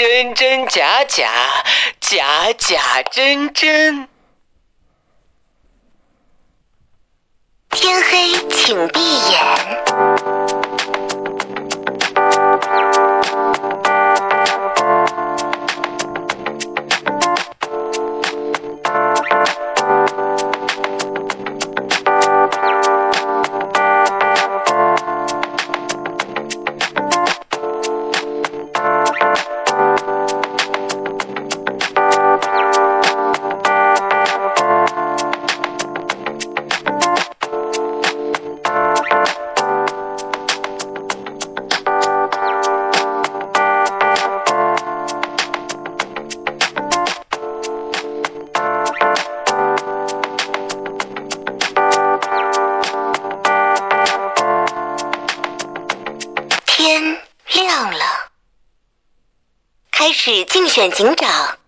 真真假假，假假真真。天黑请闭眼。选警长。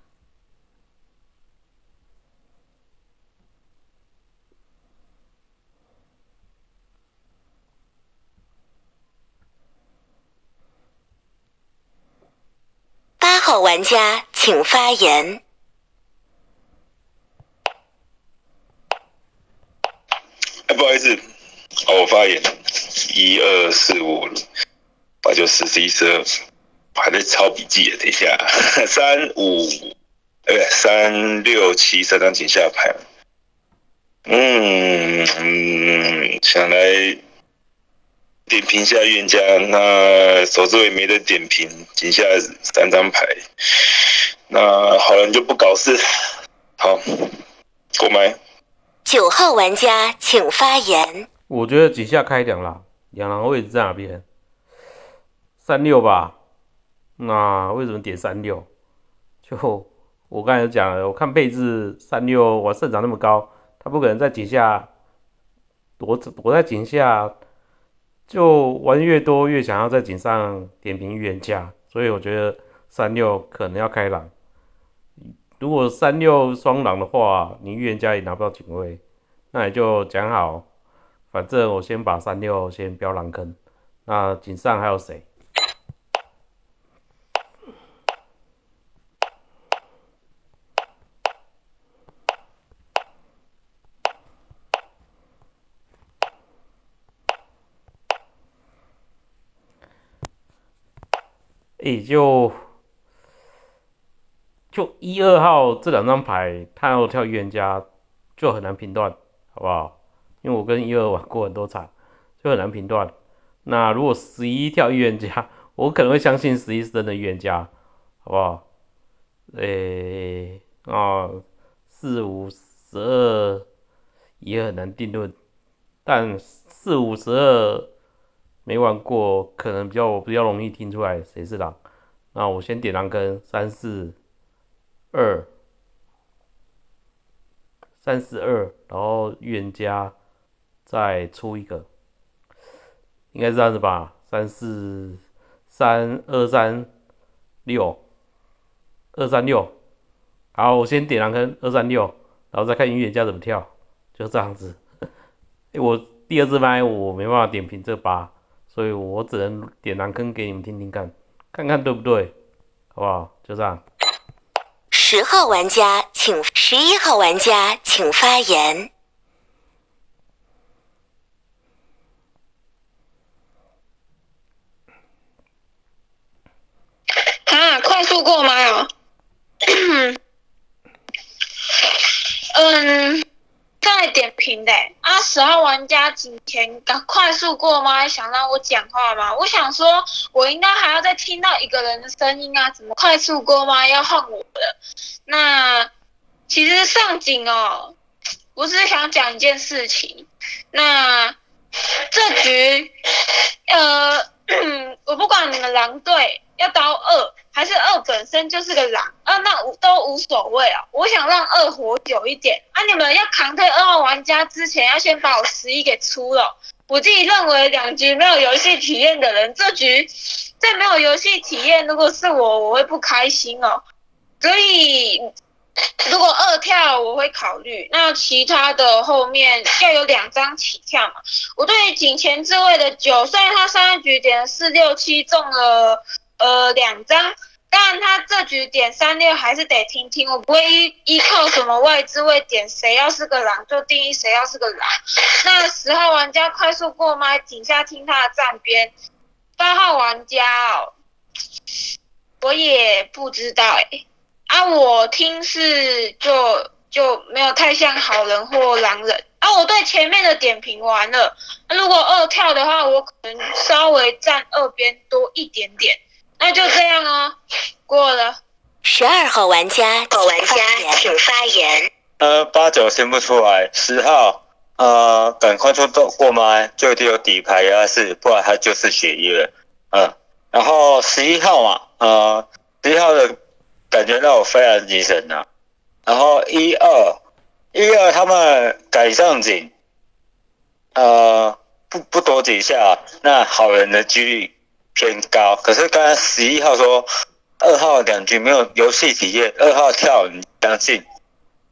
八号玩家请发言。哎，不好意思，好，我发言，一二四五八九十十一十二，还在抄笔记耶，等一下，三五，哎，三六七三张井下牌，嗯嗯，想来点评一下预言家，那手指尾没得点评，井下三张牌，那好人就不搞事，好，过麦。九号玩家请发言。我觉得井下开两啦，两狼位置在哪边？三六吧。那为什么点三六？就我刚才讲了，我看配置三六，我胜场那么高，他不可能在井下躲躲在井下，就玩越多越想要在井上点评预言家，所以我觉得三六可能要开狼。如果三六双狼的话，你预言家也拿不到警卫，那也就讲好，反正我先把三六先标狼坑。那井上还有谁？也、就就一二号这两张牌，他要跳预言家就很难评断，好不好？因为我跟一二玩过很多场，就很难评断。那如果十一跳预言家，我可能会相信十一是真的预言家，好不好？诶、啊，四五十二也很难定论，但四五十二没玩过，可能比较比较容易听出来谁是狼。那我先点狼坑，三四二，三四二，然后预言家再出一个，应该是这样子吧？三四三二三六，二三六，好，我先点狼坑二三六，然后再看预言家怎么跳，就这样子。我第二支麦我没办法点评这八，所以我只能点狼坑给你们听听看，看看对不对，好不好？就这样。十号玩家请，十一号玩家请发言。啊，快速过麦哦。嗯，在点评的。啊，十号玩家今天？赶快速过吗，想让我讲话吗？我想说，我应该还要再听到一个人的声音啊，怎么快速过吗？要换我了？那其实上井哦，我只是想讲一件事情，那这局，呃，我不管你们狼队要刀二，还是二本身就是个狼，啊，那无都无所谓啊。我想让二活久一点，啊，你们要扛退二号玩家之前，要先把我十一给出了。我自己认为两局没有游戏体验的人，这局再没有游戏体验，如果是我，我会不开心哦。所以如果二跳我会考虑，那其他的后面要有两张起跳嘛。我对于井前置位的九，虽然他上一局点四六七中了呃两张，但他这局点三六还是得听听，我不会依依靠什么外置位点谁要是个狼就定义谁要是个狼。那十号玩家快速过麦，井下听他的站边。八号玩家哦，我也不知道哎、啊，我听是就就没有太像好人或狼人啊。我对前面的点评完了，那如果二跳的话，我可能稍微站二边多一点点。那就这样哦，过了。十二号玩家，号玩家请发言。呃，八九先不出来，十号呃赶快出动过麦，就一定有底牌压制，不然他就是血液。嗯，然后十一号嘛，呃，十一号的感觉让我非常精神呐、然后一二一二他们改上井，呃，不不躲几下，那好人的几率偏高。可是刚才十一号说二号两局没有游戏体验，二号跳你相信？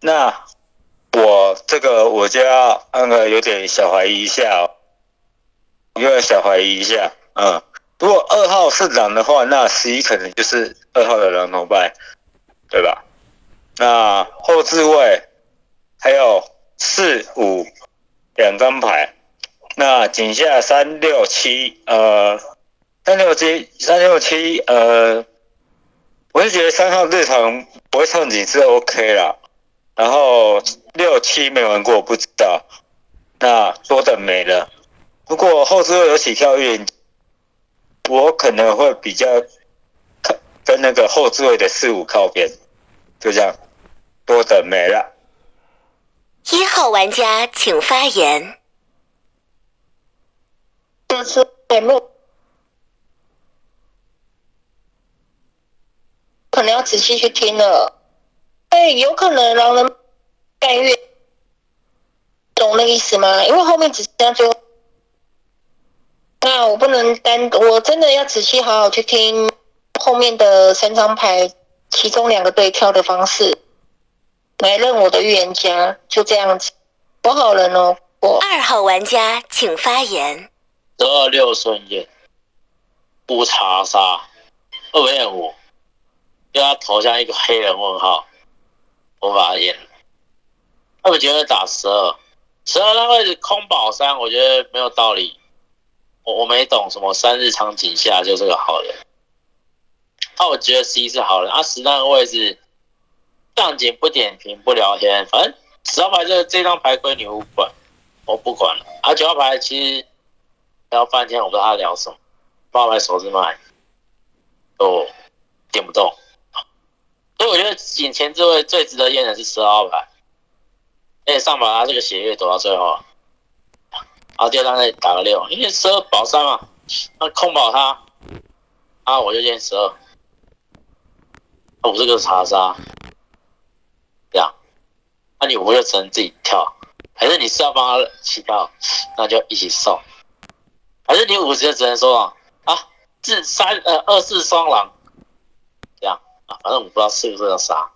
那我这个我就要那个有点小怀疑一下哦，有点小怀疑一下，嗯，如果二号是狼的话，那十一可能就是二号的狼头派，对吧？那后置位还有四五两张牌，那井下三六七，呃，三六七三六七，呃，我是觉得三号日常不会上警是 OK 啦。然后六七没玩过，我不知道。那多等没了。如果后置位有起跳运，我可能会比较靠跟那个后置位的四五靠边，就这样。多等没了。一号玩家请发言。这次也没可能要仔细去听了。哎，有可能让人甘愿，懂那个意思吗？因为后面只剩下最后，那我不能单，我真的要仔细好好去听后面的三张牌，其中两个对跳的方式，来认我的预言家，就这样子。我好人哦，我二号玩家请发言。十二六顺眼，不查杀，二变五，因为他头像一个黑人问号，我把他验了。他们觉得打十二，十二那位置空保三，我觉得没有道理。我我没懂什么三日场景下就是个好人。那我觉得 C 是好人，啊十那个位置上警不点评不聊天，反正十号牌这这张牌归女巫管，我不管了。啊九号牌其实聊半天，我不知道他聊什么，八号牌手指麦，都点不动。所以我觉得眼前这位最值得验的是十二号牌，而且上把他这个血月躲到最后，然后第二张再打个六，因为十二保三嘛，那空保他，啊我就验十二，我这个查杀，这样，那你五就只能自己跳，还是你是要帮他起跳，那就一起送，还是你五就只能说啊啊，至三呃二四双狼，啊，反正我不知道是不是要杀，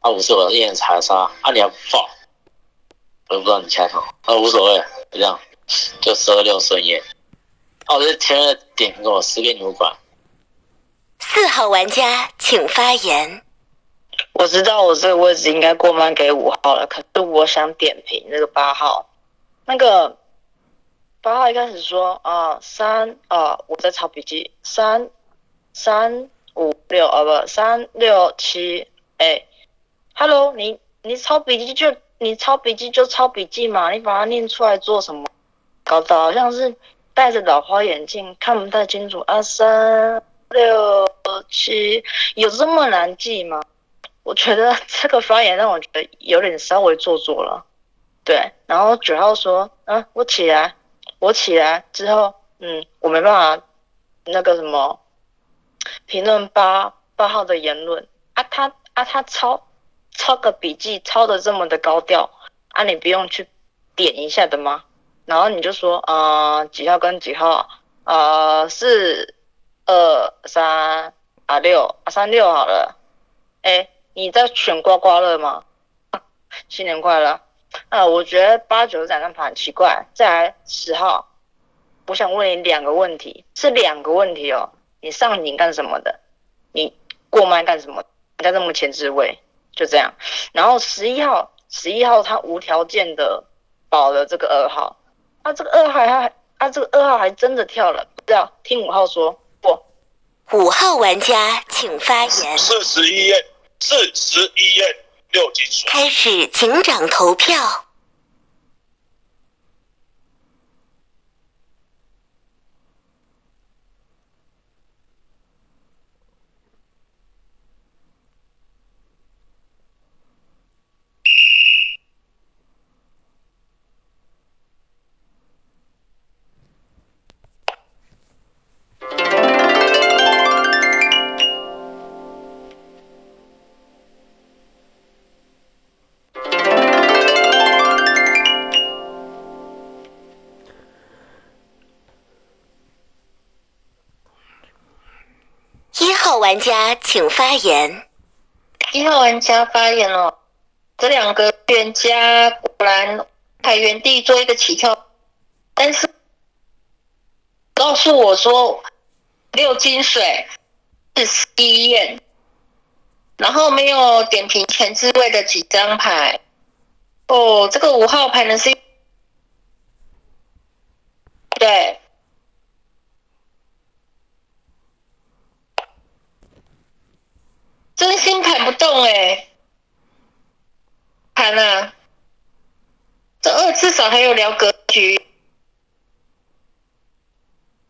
啊五是我验查杀，啊你要放，我也不知道你开头，啊无所谓，就这样，就十二六顺验，啊我就填了点给我十给你们管，四号玩家请发言。我知道我这个位置应该过慢给五号了，可是我想点评那个八号，那个八号一开始说啊三啊我在抄笔记三三五六啊不三六七哎，Hello 你你抄笔记就你抄笔记就抄笔记嘛，你把它念出来做什么？搞得好像是戴着老花眼镜看不太清楚啊三六七有这么难记吗？我觉得这个发言让我觉得有点稍微做作了，对。然后九号说，嗯，我起来，我起来之后，嗯，我没办法那个什么评论八八号的言论啊，他啊他抄抄个笔记抄的这么的高调啊，你不用去点一下的吗？然后你就说，呃，几号跟几号，呃，四二三啊六啊三六好了，哎。你在选刮刮乐吗？新年快乐！啊，我觉得八九这两张牌很奇怪。再来十号，我想问你两个问题，是两个问题哦。你上瘾干什么的？你过过麦干什么？人家这么前置位，就这样。然后十一号，十一号他无条件的保了这个二号，啊，这个二号还啊，这个二号还真的跳了，不知道听五号说不？五号玩家请发言。四十一页，四十一页六级水。开始警长投票。玩家请发言。一号玩家发言哦，这两个预言家果然还原地做一个起跳，但是告诉我说六金水是十一验，然后没有点评前置位的几张牌。哦，这个五号牌呢是，对。真心盘不动哎，盘啊，这二至少还有聊格局，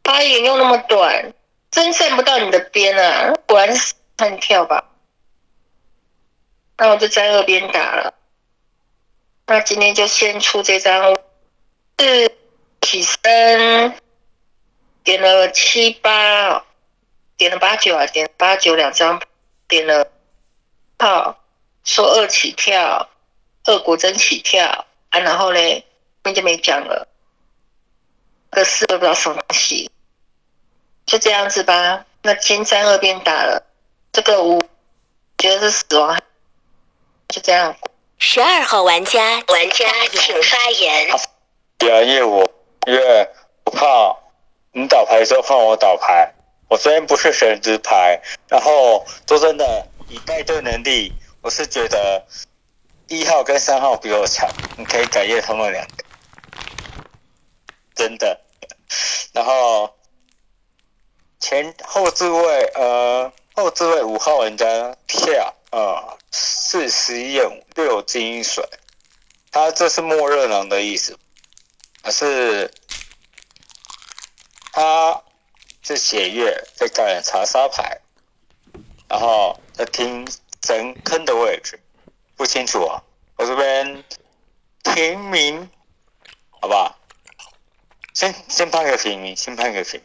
发言又那么短，真站不到你的边啊！果然是悍跳吧？那我就在二边打了。那今天就先出这张，是起身，点了七八，点了八九啊，点八九两张。点了号，说二起跳，二果真起跳啊，然后嘞，那就没讲了。个四都不知道什么东西，就这样子吧。那金三二边打了，这个五觉得是死亡，就这样。十二号玩家，玩家请发言。对啊，因为我因为我怕你倒牌的时候换我倒牌。我虽然不是神之牌，然后说真的，以带队能力，我是觉得一号跟三号比我强，你可以改验他们两个，真的。然后前后置位，呃，后置位五号玩家跳，啊，四十一五六金水，他这是默认狼的意思，可是他。是血月在干查沙牌，然后在听神坑的位置，不清楚啊。我这边平民，好吧，先先判个平民，先判个平。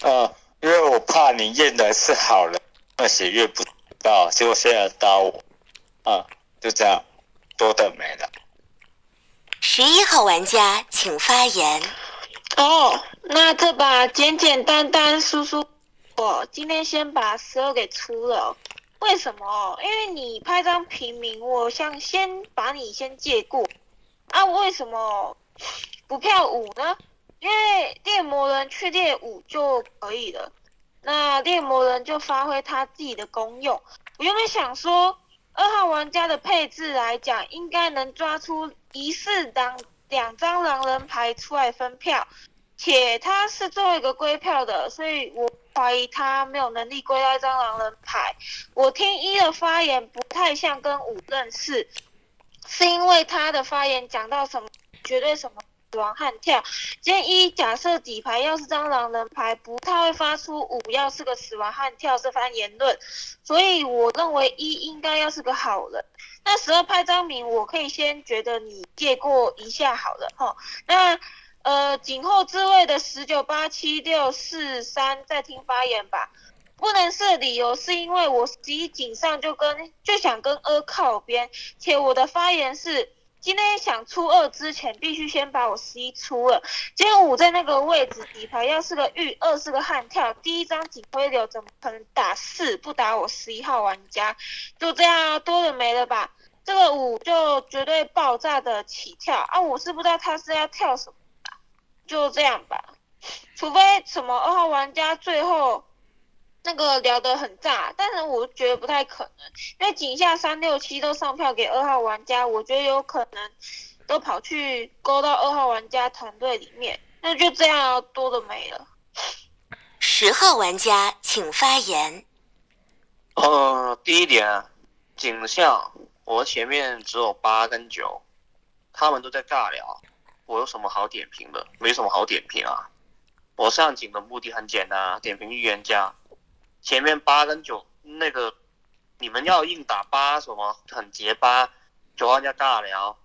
啊，因为我怕你验的是好人，那血月不到，结果现在到我，啊，就这样，多的没了。十一号玩家请发言。哦，那这把简简单单、叔叔，我今天先把十二给出了。为什么？因为你拍张平民，我想先把你先借过。啊，为什么不票五呢？因为猎魔人去猎五就可以了。那猎魔人就发挥他自己的功用。我原本想说，二号玩家的配置来讲，应该能抓出疑似当。两张狼人牌出来分票，且他是最后一个归票的，所以我怀疑他没有能力归到一张狼人牌。我听一的发言不太像跟五认识，是因为他的发言讲到什么绝对什么死亡悍跳。今天一假设底牌要是张狼人牌，不太会发出五要是个死亡悍跳这番言论，所以我认为一应该要是个好人。那十二拍张明，我可以先觉得你借过一下好了哈。那呃，警后置位的十九八七六四三再听发言吧。不能是理由是因为我十一井上就跟就想跟二靠边，且我的发言是今天想出二之前必须先把我十一出了。今天五在那个位置底牌要是个玉，二是个悍跳，第一张警徽流怎么可能打四不打我十一号玩家？就这样多了没了吧？这个五就绝对爆炸的起跳啊！我是不知道他是要跳什么，就这样吧。除非什么二号玩家最后那个聊得很炸，但是我觉得不太可能，因为井下三六七都上票给二号玩家，我觉得有可能都跑去勾到二号玩家团队里面，那就这样多的没了。十号玩家请发言。呃，第一点啊，景象我前面只有八跟九，他们都在尬聊，我有什么好点评的？没什么好点评啊。我上井的目的很简单啊，点评预言家。前面八跟九那个，你们要硬打八什么很结巴，九号玩家尬聊，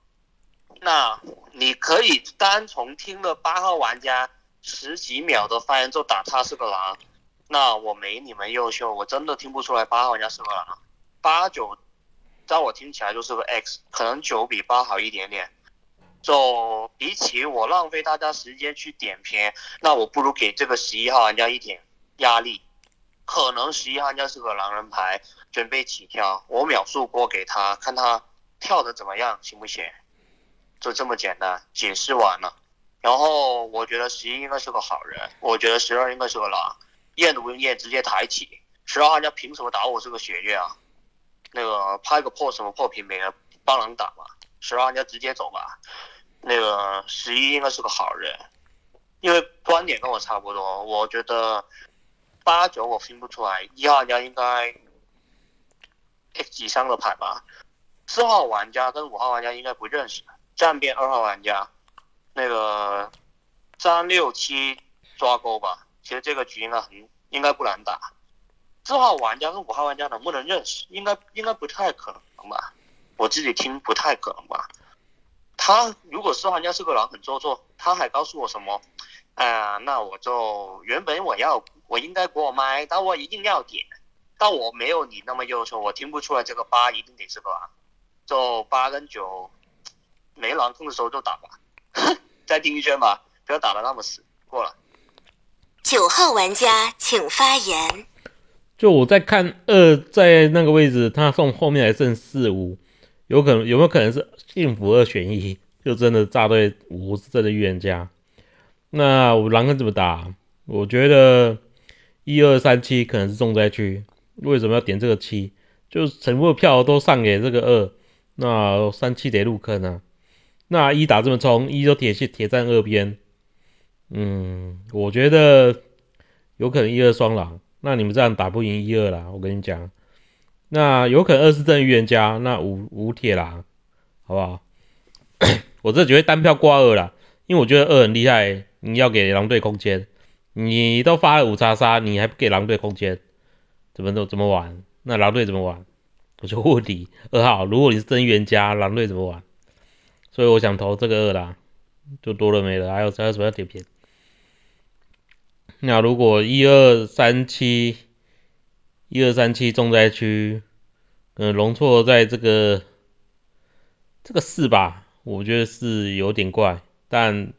那你可以单从听了八号玩家十几秒的发言就打他是个狼。那我没你们优秀，我真的听不出来八号玩家是个狼。八九，在我听起来就是个 X，可能九比八好一点点。就比起我浪费大家时间去点评，那我不如给这个十一号玩家一点压力。可能十一号玩家是个狼人牌，准备起跳，我秒速锅给他，看他跳的怎么样，行不行？就这么简单，解释完了。然后我觉得十一应该是个好人，我觉得十二应该是个狼。验都不用验，直接抬起。十二号玩家凭什么打我这个血月啊？那个拍个破什么破平没了，帮狼打嘛。十二号玩家直接走吧。那个十一应该是个好人，因为观点跟我差不多。我觉得八九我分不出来，一号玩家应该 X 级三个牌吧。四号玩家跟五号玩家应该不认识，站边二号玩家，那个三六七抓钩吧。其实这个局应该很应该不难打，四号玩家跟五号玩家能不能认识？应该应该不太可能吧？我自己听不太可能吧？他如果四号玩家是个狼很做作，他还告诉我什么？哎呀，那我就原本我要我应该过麦，但我一定要点，但我没有你那么优秀，我听不出来这个八一定得是个狼，就八跟九没狼控的时候就打吧，再听一圈吧，不要打的那么死，过了。九号玩家请发言。就我在看二在那个位置，他送后面还剩四五，有可能有没有可能是幸福二选一？就真的炸对五是真的预言家。那我狼人怎么打？我觉得一二三七可能是重灾区。为什么要点这个七？就全部票都上给这个二，那三七得入坑啊。那一打这么冲，一就铁线铁站二边。嗯，我觉得有可能一二双狼，那你们这样打不赢一二啦，我跟你讲。那有可能二是正预言家，那五五铁狼，好不好？我这只会单票挂二啦，因为我觉得二很厉害，你要给狼队空间。你都发了五叉杀，你还不给狼队空间，怎么都怎么玩？那狼队怎么玩？我就问你，二号，如果你是真预言家，狼队怎么玩？所以我想投这个二啦，就多了没了，还有还有什么要点评？那如果一二三七，一二三七重灾区，嗯，容错在这个这个四吧，我觉得是有点怪，但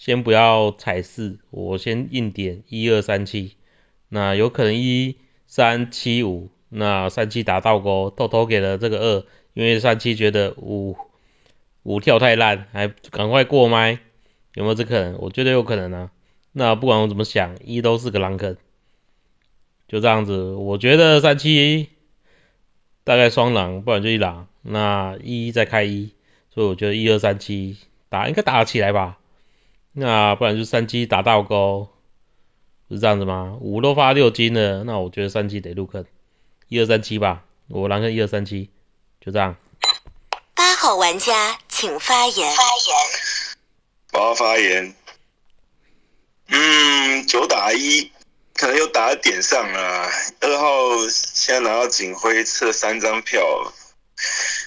先不要踩四，我先硬点一二三七，那有可能一三七五，那三七打倒钩，偷偷给了这个二，因为三七觉得五五跳太烂，还赶快过麦，有没有这可能？我觉得有可能啊。那不管我怎么想，一都是个狼坑，就这样子。我觉得三七大概双狼，不然就一狼。那一再开一，所以我觉得一二三七打应该打得起来吧。那不然就三七打倒钩，是这样子吗？五都发六金了，那我觉得三七得入坑，一二三七吧。我狼坑一二三七，就这样。八号玩家请发言。发言。我要发言。嗯，九打一，可能又打在点上了。二号现在拿到警徽，测三张票。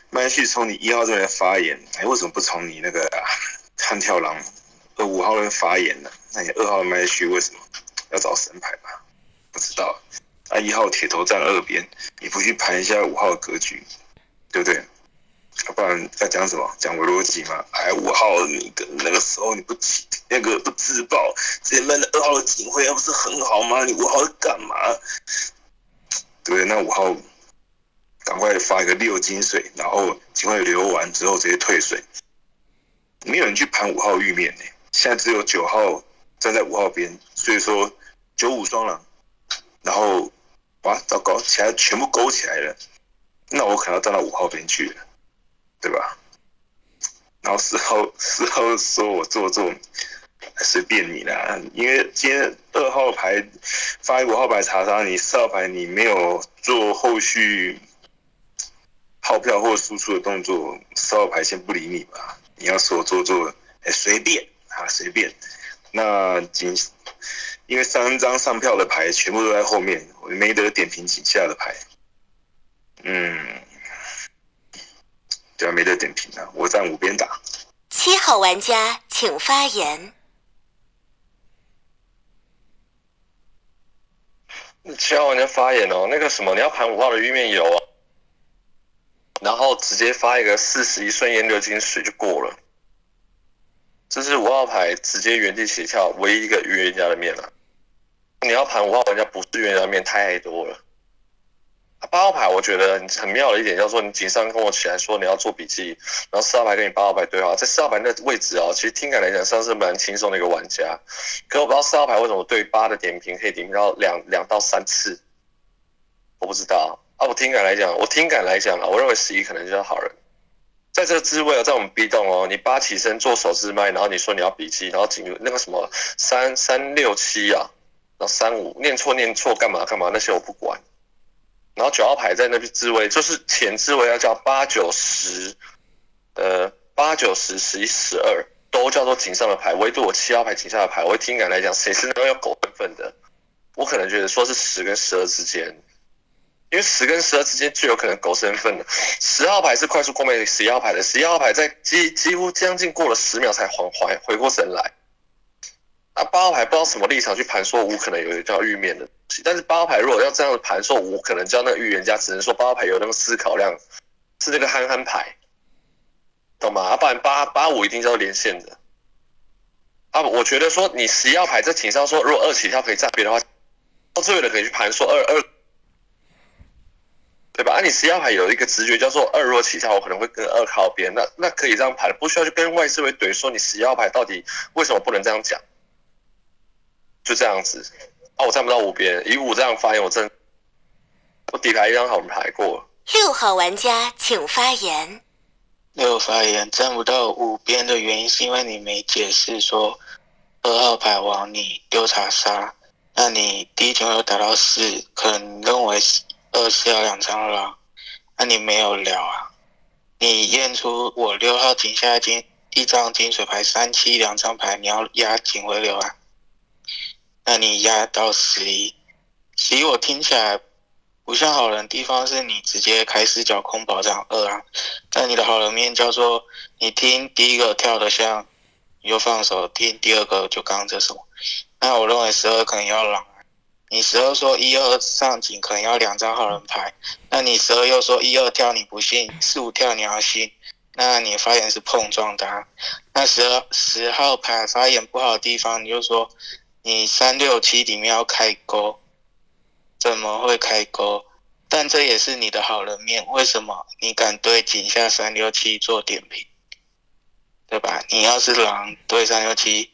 麦序从你一号这边发言，哎，为什么不从你那个看跳狼二五号会发言呢？那你二号麦序为什么要找神牌吧？不知道。啊，一号铁头站二边，你不去盘一下五号的格局，对不对？不然要讲什么？讲我逻辑嘛？哎，五号你跟那个时候你不那个不自爆，直接闷了二号的警徽，那不是很好吗？你五号干嘛？对，那五号赶快发一个六金水，然后警徽流完之后直接退水。没有人去盘五号玉面呢，现在只有九号站在五号边，所以说九五双狼然后哇，糟糕，起来全部勾起来了，那我可能要站到五号边去了，对吧？然后四号四号说我做做，随便你啦，因为今天二号牌发五号牌查杀，你四号牌你没有做后续号票或输出的动作，四号牌先不理你吧。你要说做做，哎，随便啊，随便。那仅因为三张上票的牌全部都在后面，我没得点评井下的牌。嗯。对啊，没得点评啊！我站五边打。七号玩家请发言。七号玩家发言哦，那个什么，你要盘五号的玉面油啊，然后直接发一个四十一顺烟六金水就过了。这是五号牌直接原地起跳唯一一个预言家的面了。你要盘五号玩家不是预言家面太多了。八号牌我觉得很妙的一点，叫做你井上跟我起来说你要做笔记，然后四号牌跟你八号牌对话，在四号牌那位置啊，其实听感来讲算是蛮轻松的一个玩家。可我不知道四号牌为什么对八的点评可以点评到两两到三次，我不知道啊。我听感来讲，我听感来讲啊，我认为十一可能就是好人。在这个滋味啊，在我们 B 栋哦，你八起身做手势麦，然后你说你要笔记，然后进入那个什么三三六七啊，然后三五念错念错干嘛干嘛那些我不管。然后九号牌在那边自位，就是前自位要叫八九十，呃，八九十十一十二都叫做井上的牌，唯独我七号牌井上的牌，我听感来讲，谁是那个要狗身份的？我可能觉得说是十跟十二之间，因为十跟十二之间最有可能狗身份的。十号牌是快速过妹十一号牌的，十一号牌在几几乎将近过了十秒才缓缓回过神来。啊，八号牌不知道什么立场去盘说五可能有一个叫玉面的。但是八号牌如果要这样的盘，说五可能叫那个预言家，只能说八号牌有那个思考量，是那个憨憨牌，懂吗？啊，不然八八五一定叫连线的。啊，我觉得说你十一号牌在情商说，如果二起跳可以站边的话，到最后的可以去盘说二二，对吧？啊，你十一号牌有一个直觉叫做二若起跳，我可能会跟二靠边，那那可以这样盘，不需要去跟外思维怼说你十一号牌到底为什么不能这样讲，就这样子。哦，我站不到五边，以五这样发言，我真我底牌一张好牌过。六号玩家请发言。六发言站不到五边的原因是因为你没解释说二号牌往你丢查杀，那你第一局有打到四，可能认为二是要两张了，那你没有聊啊？你验出我六号井下金一张金水牌三七两张牌，你要压警回流啊？那你压到十一，十一我听起来不像好人，地方是你直接开四角空保障二啊。在你的好人面叫做你听第一个跳的像，你就放手听第二个就刚刚这什么。那我认为十二可能要狼，你十二说一二上井可能要两张好人牌，那你十二又说一二跳你不信，四五跳你要信，那你发言是碰撞的。啊那十二十号牌发言不好的地方，你就说。你三六七里面要开钩，怎么会开钩？但这也是你的好人面，为什么你敢对井下三六七做点评？对吧？你要是狼对三六七，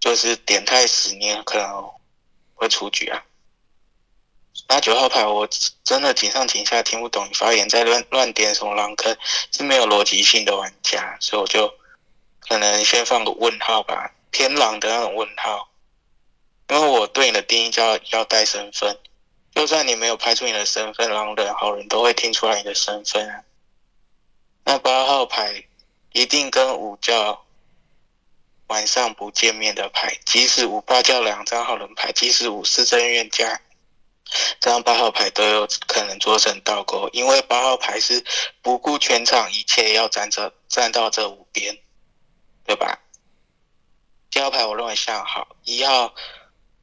就是点太死，你可能会出局啊。那九号牌我真的井上井下听不懂你发言，在乱乱点什么狼坑，是没有逻辑性的玩家，所以我就可能先放个问号吧，偏狼的那种问号。因为我对你的定义叫要带身份，就算你没有拍出你的身份，狼人好人都会听出来你的身份啊。那八号牌一定跟五叫晚上不见面的牌，即使五八叫两张好人牌，即使五是真冤家，这张八号牌都有可能做成倒钩，因为八号牌是不顾全场一切要站这站到这五边，对吧？七号牌我认为像好，一号。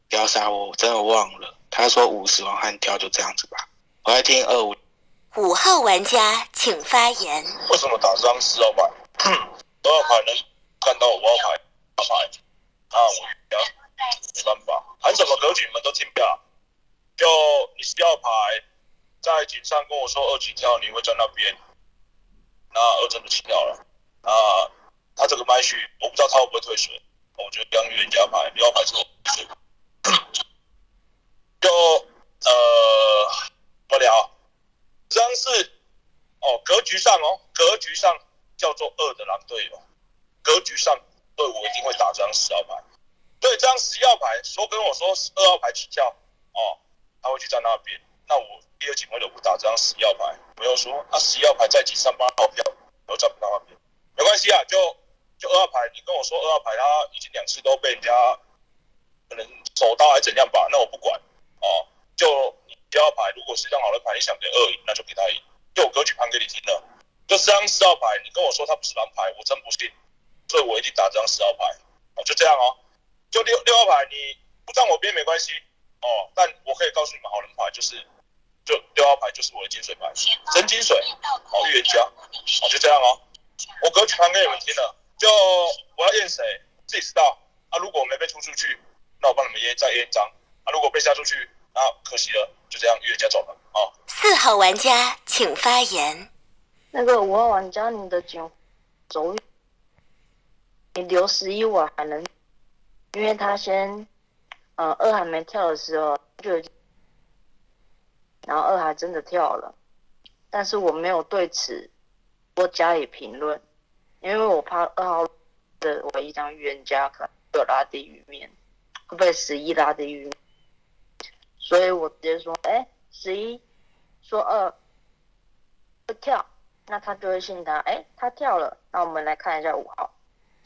不要杀我，我真的忘了。他说五十往汉跳，就这样子吧。我要听二五。五号玩家请发言。为什么打这张四号牌？二号牌能看到五号牌？号牌啊，我没办法，喊什么格局你们都听不了。就你四号牌在井上跟我说二起跳，你会在那边。那二真的起跳了。啊，他这个麦序我不知道他会不会退水。我觉得两预言家牌，六号牌是退水。就呃怎么聊？这张是哦，格局上哦，格局上叫做二的狼队友，格局上对我一定会打这张十号牌。对，这张十一号牌说跟我说二号牌起跳哦，他会去站那边。那我第二警为什么不打这张十一号牌？我又说啊，十一号牌在几三八号票，我又站不到那边。没关系啊，就就二号牌，你跟我说二号牌他已经两次都被人家可能手刀还怎样吧，那我不管哦。就你一号牌，如果是一张好的牌，你想给二赢，那就给他赢。就我格局盘给你听了，就这张十号牌，你跟我说他不是狼牌，我真不信，所以我一定打这张四号牌。哦，就这样哦。就六六号牌，你不站我边没关系哦，但我可以告诉你们好人牌就是，就六号牌就是我的金水牌，真金水哦，预言家哦，就这样哦。我格局盘给你们听了，就我要验谁自己知道啊。如果我没被出出去，那我帮你们验再验一张啊。如果被下出去，那可惜了，就这样预言家走了哦。四号玩家请发言。那个五号玩家，你的警走，你留十一我还能。因为他先，呃，二还没跳的时候就，然后二还真的跳了，但是我没有对此多加以评论，因为我怕二号的唯一张预言家可能有拉地狱面，会被十一拉地狱，所以我直接说，哎，十一说二不跳，那他就会信他，哎，他跳了，那我们来看一下五号，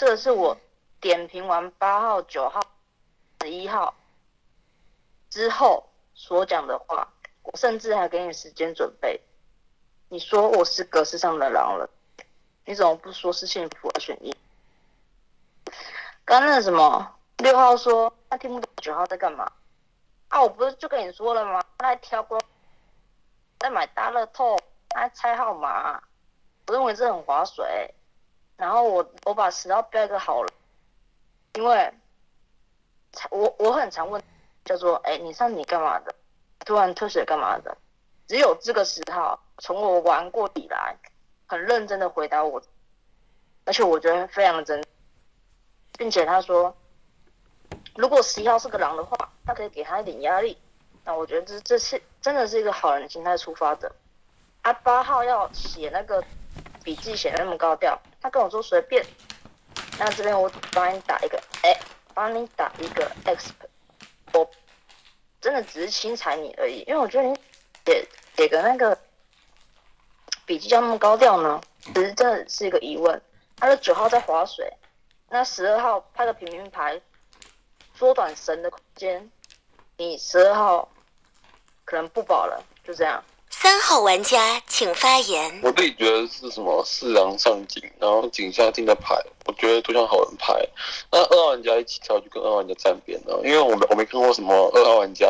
这是我。点评完八号、九号、十一号之后所讲的话，我甚至还给你时间准备。你说我是格式上的狼人，你怎么不说是幸福二选一？刚那什么六号说他听不懂九号在干嘛？啊，我不是就跟你说了吗？他在挑光，在买大乐透，他在猜号码。我认为这很划水。然后我我把十号标一个好了。因为，我我很常问，叫做哎，你上你干嘛的？突然特写干嘛的？只有这个十号从我玩过以来，很认真的回答我，而且我觉得非常的真，并且他说，如果十一号是个狼的话，他可以给他一点压力。那我觉得这这是真的是一个好人心态出发的。啊，八号要写那个笔记写那么高调，他跟我说随便。那这边我帮你打一个，哎，帮你打一个 X，我真的只是轻踩你而已，因为我觉得你写写个那个笔记叫那么高调呢，其实真的是一个疑问。他的九号在划水，那十二号拍个平民牌，缩短神的空间，你十二号可能不保了，就这样。三号玩家请发言。我自己觉得是什么四狼上井，然后井下进的牌，我觉得都像好人牌。那二号玩家一起跳就跟二号玩家站边了，因为我没我没看过什么二号玩家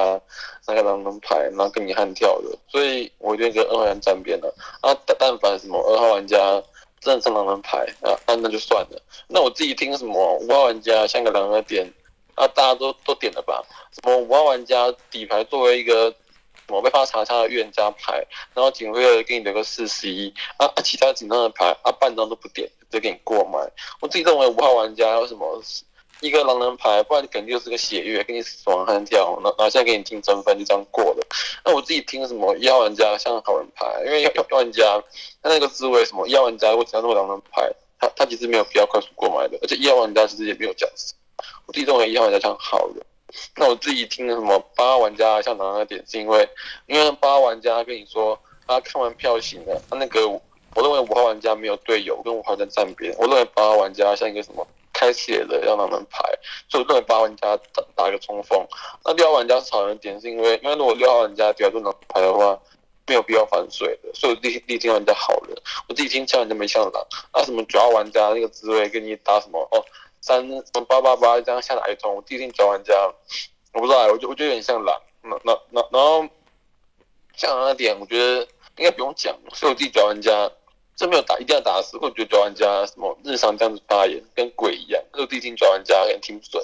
那个狼人牌，然后跟你悍跳的，所以我一定跟二号玩家站边了。啊，但凡什么二号玩家真的是狼人牌啊，那那就算了。那我自己听什么五号玩家像个狼人点，啊，大家都都点了吧？什么五号玩家底牌作为一个。我被发查他的预言家牌，然后警徽又给你留个四十一啊，其他紧张的牌啊半张都不点，直接给你过麦。我自己认为五号玩家有什么一个狼人牌，不然你肯定就是个血月，给你死亡悍跳，那那现在给你听真分就这样过了。那我自己听什么一号玩家像好人牌，因为一号玩家他那个滋味什么一号玩家我只要做狼人牌，他他其实没有必要快速过麦的，而且一号玩家其实也没有这样子。我自己认为一号玩家像好人。那我自己听的什么八号玩家像哪个点？是因为因为八号玩家跟你说他看完票型了，他那个我认为五号玩家没有队友，跟五号在站边。我认为八号玩家像一个什么开血的要狼人牌，所以我认为八号玩家打打一个冲锋。那六号玩家少人点是因为因为如果六号玩家底下都能牌的话，没有必要反水的，所以我立立听玩家好人。我自己听枪人家没像狼。那什么九号玩家那个滋味跟你打什么哦？三从八八八这样下来一通，我第一天教玩家，我不知道，我觉我觉得有点像狼，那那那然后像狼那点，我觉得应该不用讲，所以我自己教玩家，这没有打一定要打死，我觉得教玩家什么日常这样子发言跟鬼一样，所以第一天教玩家也听不准。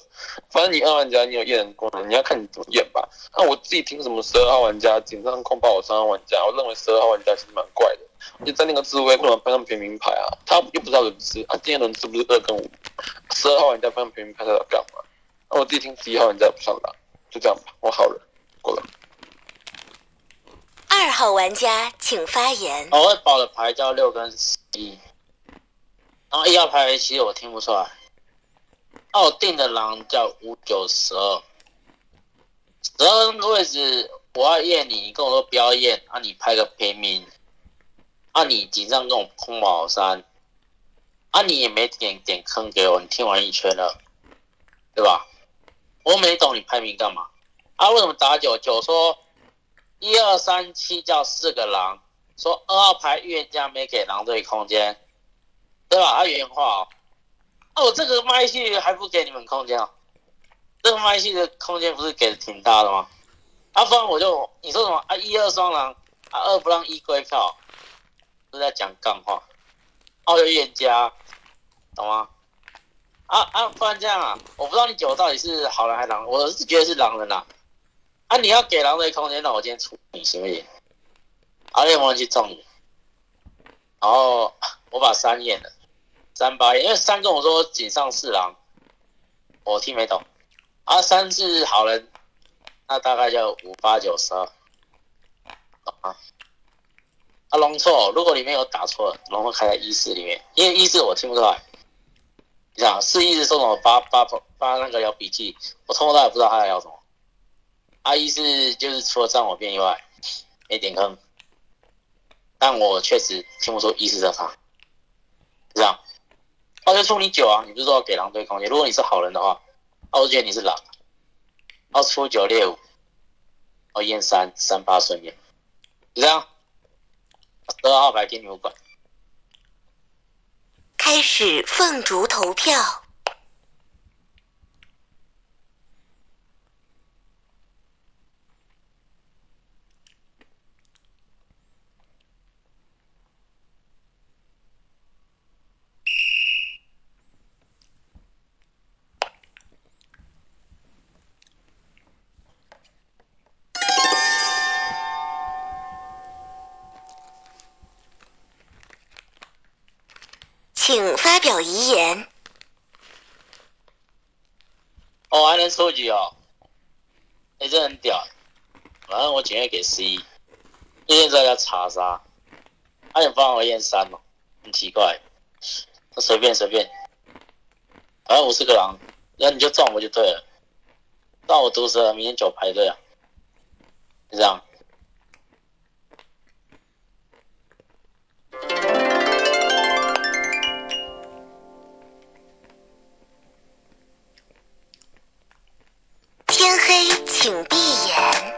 反正你二玩家你有验人功能，你要看你怎么验吧。那我自己听什么十二号玩家紧张控爆我三号玩家，我认为十二号玩家其实蛮怪的。你在那个智慧不能拍上平民牌啊，他又不知道轮次啊，今天轮次不是二跟五，十二号玩家拍上平民牌他要干嘛？那我自己听十一号玩家不上当，就这样吧，我好人，过了。二号玩家请发言。哦我会保的牌叫六跟十一，然后一号牌其实我听不出来。那我定的狼叫五九十二，十二那个位置我要验你，你跟我说不要验，啊你拍个平民，啊你紧张跟我空毛山，啊你也没点点坑给我，你听完一圈了，对吧？我没懂你排名干嘛？啊为什么打九九说一二三七叫四个狼，说二号牌预言家没给狼队空间，对吧？他原话哦。哦，我这个麦序还不给你们空间啊？这个麦序的空间不是给的挺大的吗？啊，不然我就你说什么啊？一二双狼啊，二不让一归票，都在讲干话。哦，有预言家，懂吗？啊啊，不然这样啊，我不知道你九到底是好人还是狼人，我是觉得是狼人呐、啊。你要给狼队空间，那我今天处你行不行？阿联盟去撞你，然后我把三验了。三八，因为三跟我说井上四郎，我听没懂。啊，三是好人，那大概就五八九十二，懂吗？啊，龙错，如果里面有打错，龙会开在一四里面，因为一四我听不出来。你想，是一直说什么发发发那个聊笔记，我从头到尾不知道他在聊什么。啊，一四就是除了占我边以外，没点坑，但我确实听不出一四在发，这样。他就出你九啊！你不是说要给狼队空间？如果你是好人的话，那我觉得你是狼。要出九猎五，要验三三八顺验，就这样。得二号牌给你们管。开始凤竹投票。请发表遗言。哦，还能收集哦！哎、这很屌。反正我检验给十一，验出来叫查杀，他想帮我验三哦，很奇怪。那随便随便，反正五十个狼，那你就撞我就对了。撞我毒蛇，明天九排队啊，就这样。请闭眼。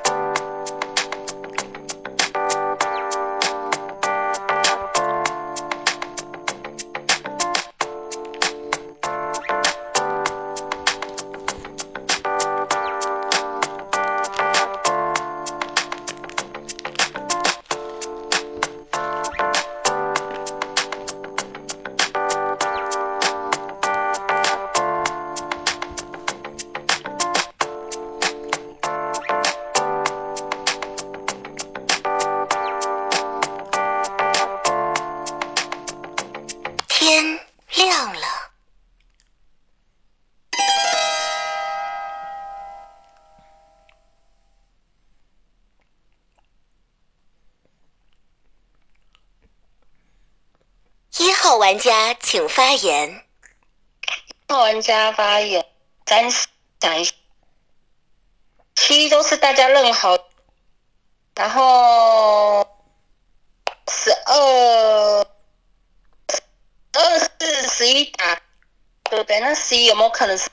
玩家请发言。玩家发言，咱想一下，七都是大家认好，然后十二、二四、十一打，对不对？那十一有没有可能是？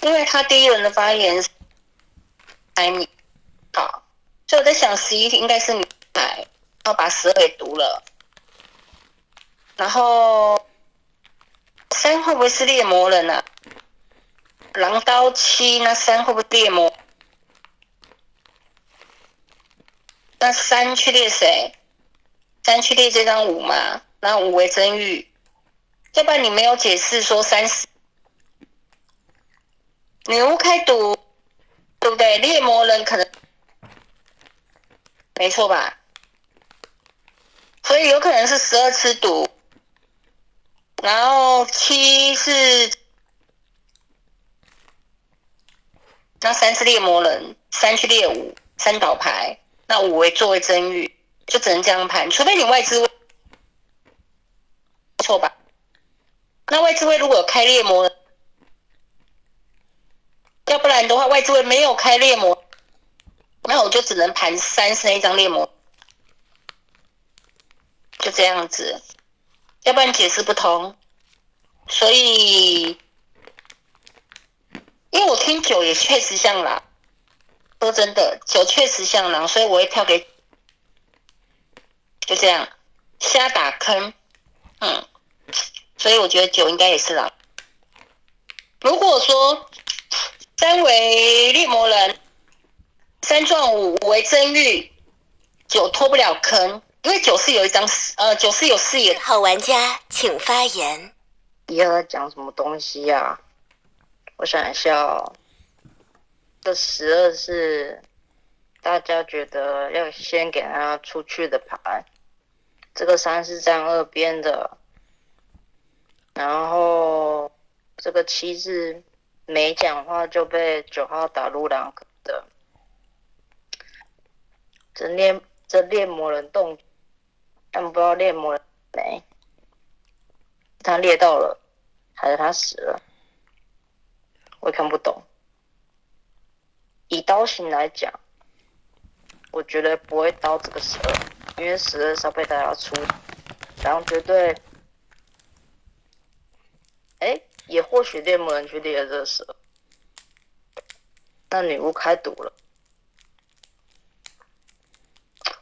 因为他第一轮的发言是排名好，所以我在想十一应该是你排，然后把十二给读了，然后三会不会是猎魔人啊？狼刀七，那三会不会猎魔？那三去猎谁？三去猎这张五嘛？那五为真玉，要不然你没有解释说三十女巫开赌，对不对？猎魔人可能没错吧？所以有可能是十二吃毒，然后七是那三是猎魔人，三去猎五，三倒牌，那五为作为真玉，就只能这样盘，除非你外资位错吧？那外资位如果有开裂膜，要不然的话外资位没有开猎魔，那我就只能盘三是那一张猎魔，就这样子，要不然解释不通。所以，因为我听酒也确实像狼，说真的，酒确实像狼，所以我会跳给，就这样瞎打坑，嗯，所以我觉得酒应该也是狼。如果说三为猎魔人，三撞五，五为真玉，酒脱不了坑，因为九是有一张视，呃，九是有视野。好玩家请发言。一号在讲什么东西呀、我想一下哦，这十二是大家觉得要先给他出去的牌，这个三是站二边的，然后这个七是没讲话就被九号打入两个的，这猎这猎魔人动，但不知道猎魔人没，他猎到了。还是他死了，我也看不懂。以刀型来讲，我觉得不会刀这个蛇，因为蛇是要被大家出，然后绝对，哎，也或许猎魔人去猎这个蛇，那女巫开赌了。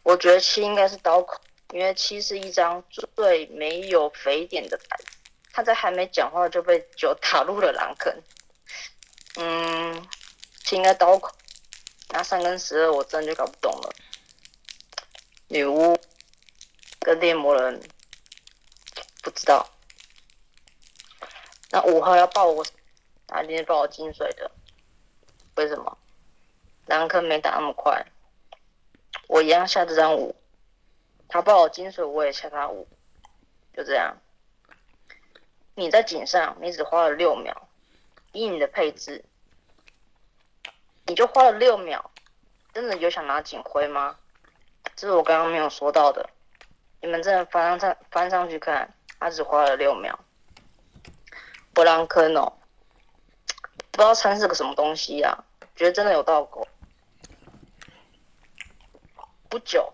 我觉得七应该是刀口，因为七是一张最没有肥点的牌。他在还没讲话就被九打入了狼坑。嗯，应该刀口，那三跟十二我真的就搞不懂了。女巫跟猎魔人不知道。那五号要报我，他今天报我金水的，为什么？狼坑没打那么快，我一样下这张五，他报我金水我也下他五，就这样。你在井上，你只花了六秒，以你的配置，你就花了六秒，真的有想拿警徽吗？这是我刚刚没有说到的，你们真的翻上翻上去看，他只花了六秒。博朗坑哦，不知道参是个什么东西呀、啊？觉得真的有倒狗。不久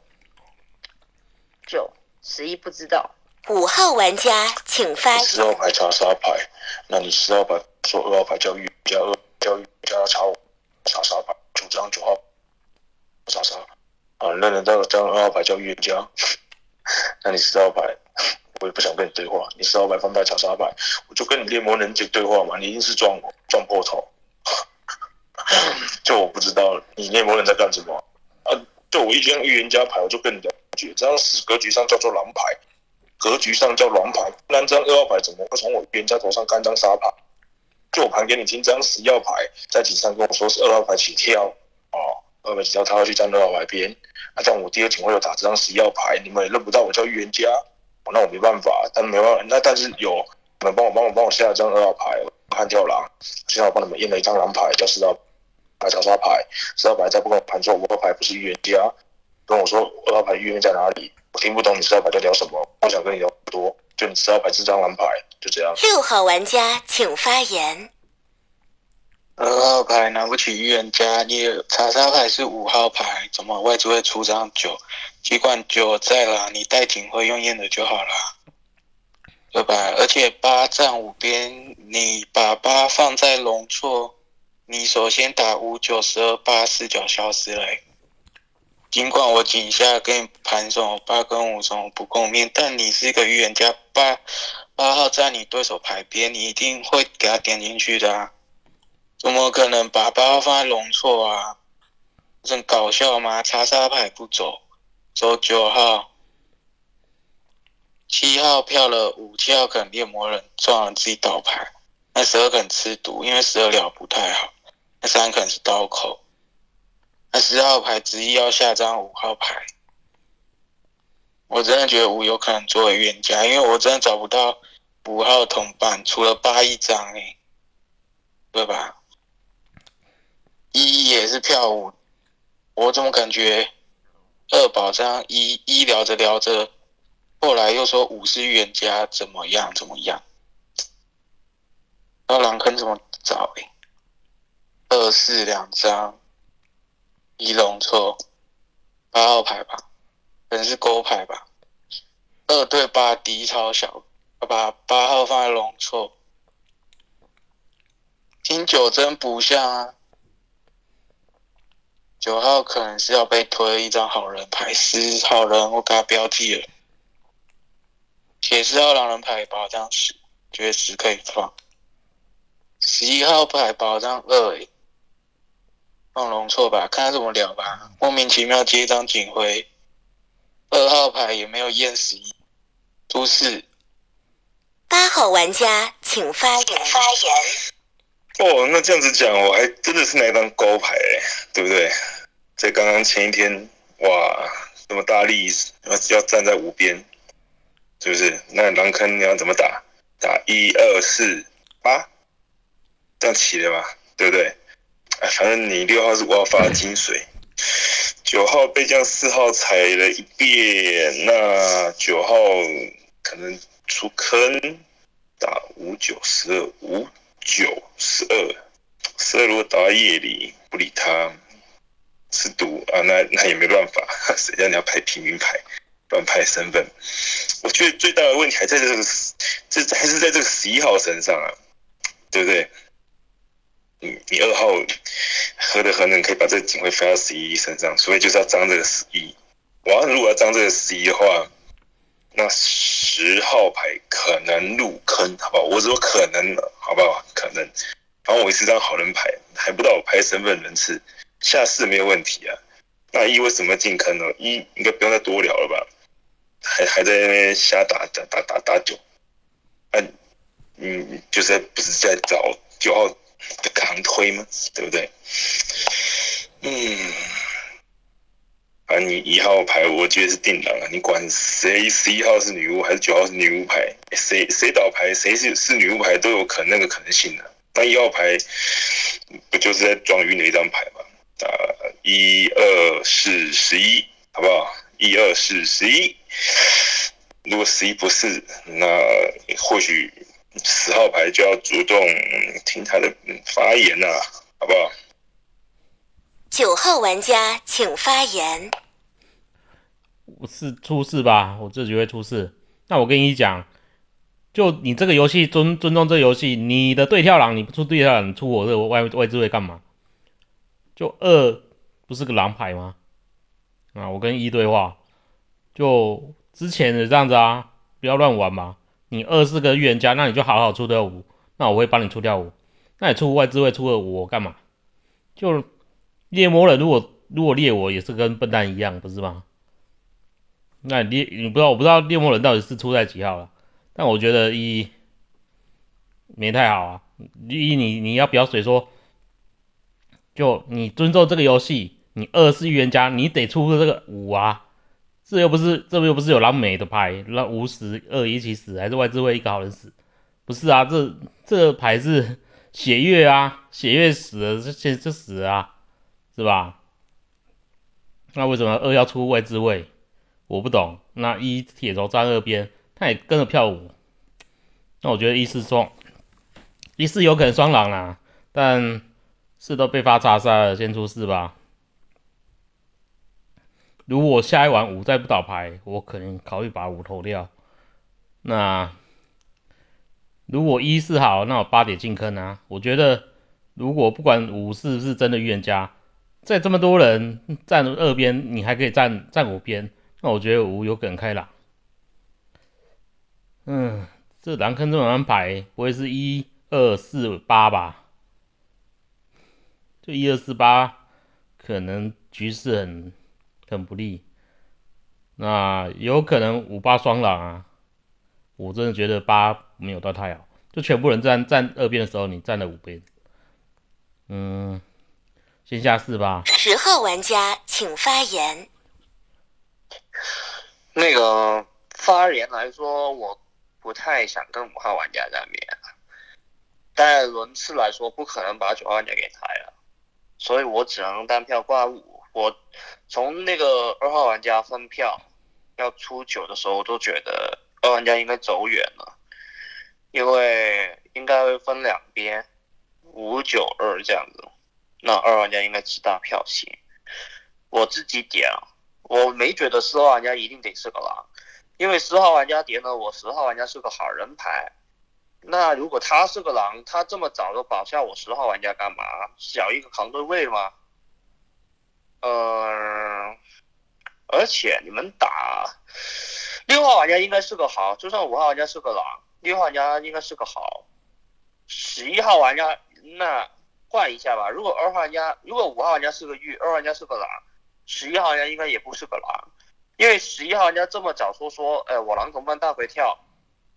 九十一不知道。五号玩家请发十号牌查杀牌，那你十号牌说二号牌叫预加二叫预加查我查杀牌，九张九号查杀啊，那人这张二号牌叫预言家，那你十号牌我也不想跟你对话，你十号牌放牌查杀牌，我就跟你猎魔人姐对话嘛，你一定是撞我撞破头，就我不知道你猎魔人在干什么啊？就我一张预言家牌，我就跟你了解，这张是格局上叫做狼牌。格局上叫狼牌，那张二号牌怎么会从我预言家头上干张沙牌？就我盘给你听，这张十号牌在井上跟我说是二号牌起跳哦，二号牌起跳，他要去站二号牌边。那、啊、这样我第二警会有打这张十号牌，你们也认不到我叫预言家，哦、那我没办法，但没办法，那但是有你们帮我帮我帮我下了张二号牌，悍跳狼，现在我帮你们验了一张狼牌，叫四号牌查杀牌，四号牌再不跟我盘说五号牌不是预言家，跟我说二号牌预言在哪里？我听不懂你十号牌在聊什么，不想跟你聊多，就你十号牌这张蓝牌，就这样。六号玩家请发言。二号牌拿不起预言家，你查杀牌是五号牌，怎么外置会出张九？尽管九在啦，你带警徽用验的就好啦，对吧？而且八站五边，你把八放在龙错，你首先打五九十二八四角消失嘞。尽管我井下跟你盘手八跟五种不共面，但你是一个预言家，八八号在你对手牌边，你一定会给他点进去的啊！怎么可能把八号放在龙错啊？很搞笑吗？查杀牌不走，走九号，七号票了五，七号可能猎魔人撞了自己倒牌，那十二可能吃毒，因为十二聊不太好，那三可能是刀口。那十号牌执意要下张五号牌，我真的觉得五有可能作为预言家，因为我真的找不到五号同伴，除了八一张哎，对吧？一也是票五，我怎么感觉二宝这样一，一聊着聊着，后来又说五是预言家，怎么样怎么样？那狼坑怎么找、欸？二四两张，一龙错，八号牌吧，可能是勾牌吧。二对八底超小，把八号放在龙错。听九真不像啊，九号可能是要被推一张好人牌，十好人我给他标记了。铁四号狼人牌保障十，觉得十可以放。十一号牌保障二、欸，放龙错吧，看他怎么聊吧。莫名其妙接一张警徽，二号牌也没有验十一，出四。八号玩家请发言。发言。哦，那这样子讲，我还真的是那张勾牌、欸，对不对？在刚刚前一天，哇，这么大力要要站在五边，是不是？那狼坑你要怎么打？打一二四八，这样起的嘛，对不对？反正你六号是五号发的金水，九号被将四号踩了一遍，那九号可能出坑，打五九十二五九十二，十二如果打到夜里不理他，吃毒啊，那那也没办法，谁叫你要排平民牌，乱排身份？我觉得最大的问题还在这个，这还是在这个十一号身上啊，对不对？你你二号何德何能可以把这个警徽飞到十一身上？所以就是要张这个十一。我要如果要张这个十一的话，那十号牌可能入坑，好不好？我说可能，好不好？可能。然后我是张好人牌，还不到我牌身份人次，下四没有问题啊。那一为什么进坑呢？一应该不用再多聊了吧？还还在那边瞎打打打打打九，啊，嗯，就是不是在找九号扛推吗？对不对？嗯，反正你一号牌，我觉得是定档啊。你管谁十一号是女巫还是九号是女巫牌，谁谁倒牌谁是是女巫牌都有可那个可能性的、啊。那一号牌不就是在装晕的一张牌吗？啊，一二四十一，好不好？一二四十一，如果十一不是，那或许十号牌就要主动听他的发言呐、啊，好不好？九号玩家请发言。我是出事吧？我自己会出事。那我跟你讲，就你这个游戏尊尊重这游戏，你的对跳狼你不出对跳狼，你出我这个外外置位干嘛？就二不是个狼牌吗？啊，我跟一对话，就之前的这样子啊，不要乱玩嘛。你二是个预言家，那你就好好出掉五，那我会帮你出掉五。那你出外置位出了五，我干嘛？就猎魔人如果如果猎我也是跟笨蛋一样，不是吗？那猎你不知道，我不知道猎魔人到底是出在几号了，但我觉得一没太好啊。一你你要不要水说？就你尊重这个游戏，你二是预言家，你得出个这个五啊。这又不是这又不是有狼美的牌，让五死二一起死，还是外置位一个好人死？不是啊，这这牌是血月啊，血月死了这这这死啊，是吧？那为什么二要出外置位？我不懂。那一铁头站二边，他也跟着跳舞。那我觉得一是双，一是有可能双狼啦，但四都被发查杀了，先出四吧。如果下一晚五再不倒牌，我可能考虑把五投掉。那如果一是好，那我八点进坑啊。我觉得如果不管五是不是真的预言家，在这么多人站二边，你还可以站站五边，那我觉得五有可能开朗。嗯，这狼坑这种安排不会是一二四八吧？就一二四八，可能局势很很不利。那有可能五八双狼啊，我真的觉得八没有到太好。就全部人站站二边的时候，你站了五边。嗯，先下四吧。十号玩家请发言。那个发言来说，我不太想跟五号玩家站边，但轮次来说，不可能把九号玩家给抬了，所以我只能单票挂五，我从那个二号玩家分票要出九的时候，我都觉得二玩家应该走远了，因为应该会分两边五九二这样子，那二玩家应该是大票型。我自己点，我没觉得四号玩家一定得是个狼，因为四号玩家点了我十号玩家是个好人牌。那如果他是个狼，他这么早就保下我十号玩家干嘛？小一个扛对位吗？呃，而且你们打六号玩家应该是个好，就算五号玩家是个狼，六号玩家应该是个好。十一号玩家那换一下吧，如果二号玩家，如果五号玩家是个玉，二号玩家是个狼，十一号玩家应该也不是个狼，因为十一号玩家这么早说说，呃，我狼同伴大回跳，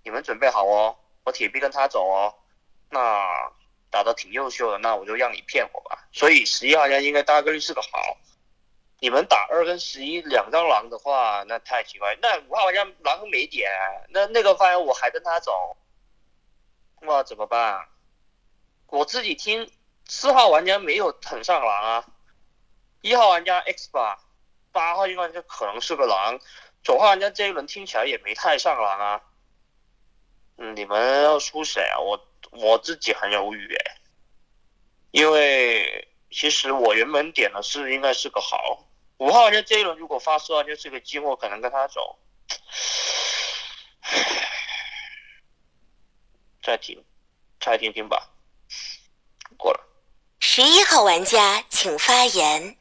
你们准备好哦，我铁臂跟他走哦，那打得挺优秀的，那我就让你骗我吧。所以十一号玩家应该大概率是个好。你们打二跟十一两张狼的话，那太奇怪。那五号玩家狼没点，那那个发言我还跟他走，那怎么办？我自己听四号玩家没有很上狼啊，一号玩家 X 吧，八号玩家可能是个狼，九号玩家这一轮听起来也没太上狼啊。你们要出谁啊？我我自己很犹豫哎，因为其实我原本点的是应该是个好。五号玩家这一轮如果发四号就是个寂寞可能跟他走。再听，再听听吧。过了。十一号玩家请发言。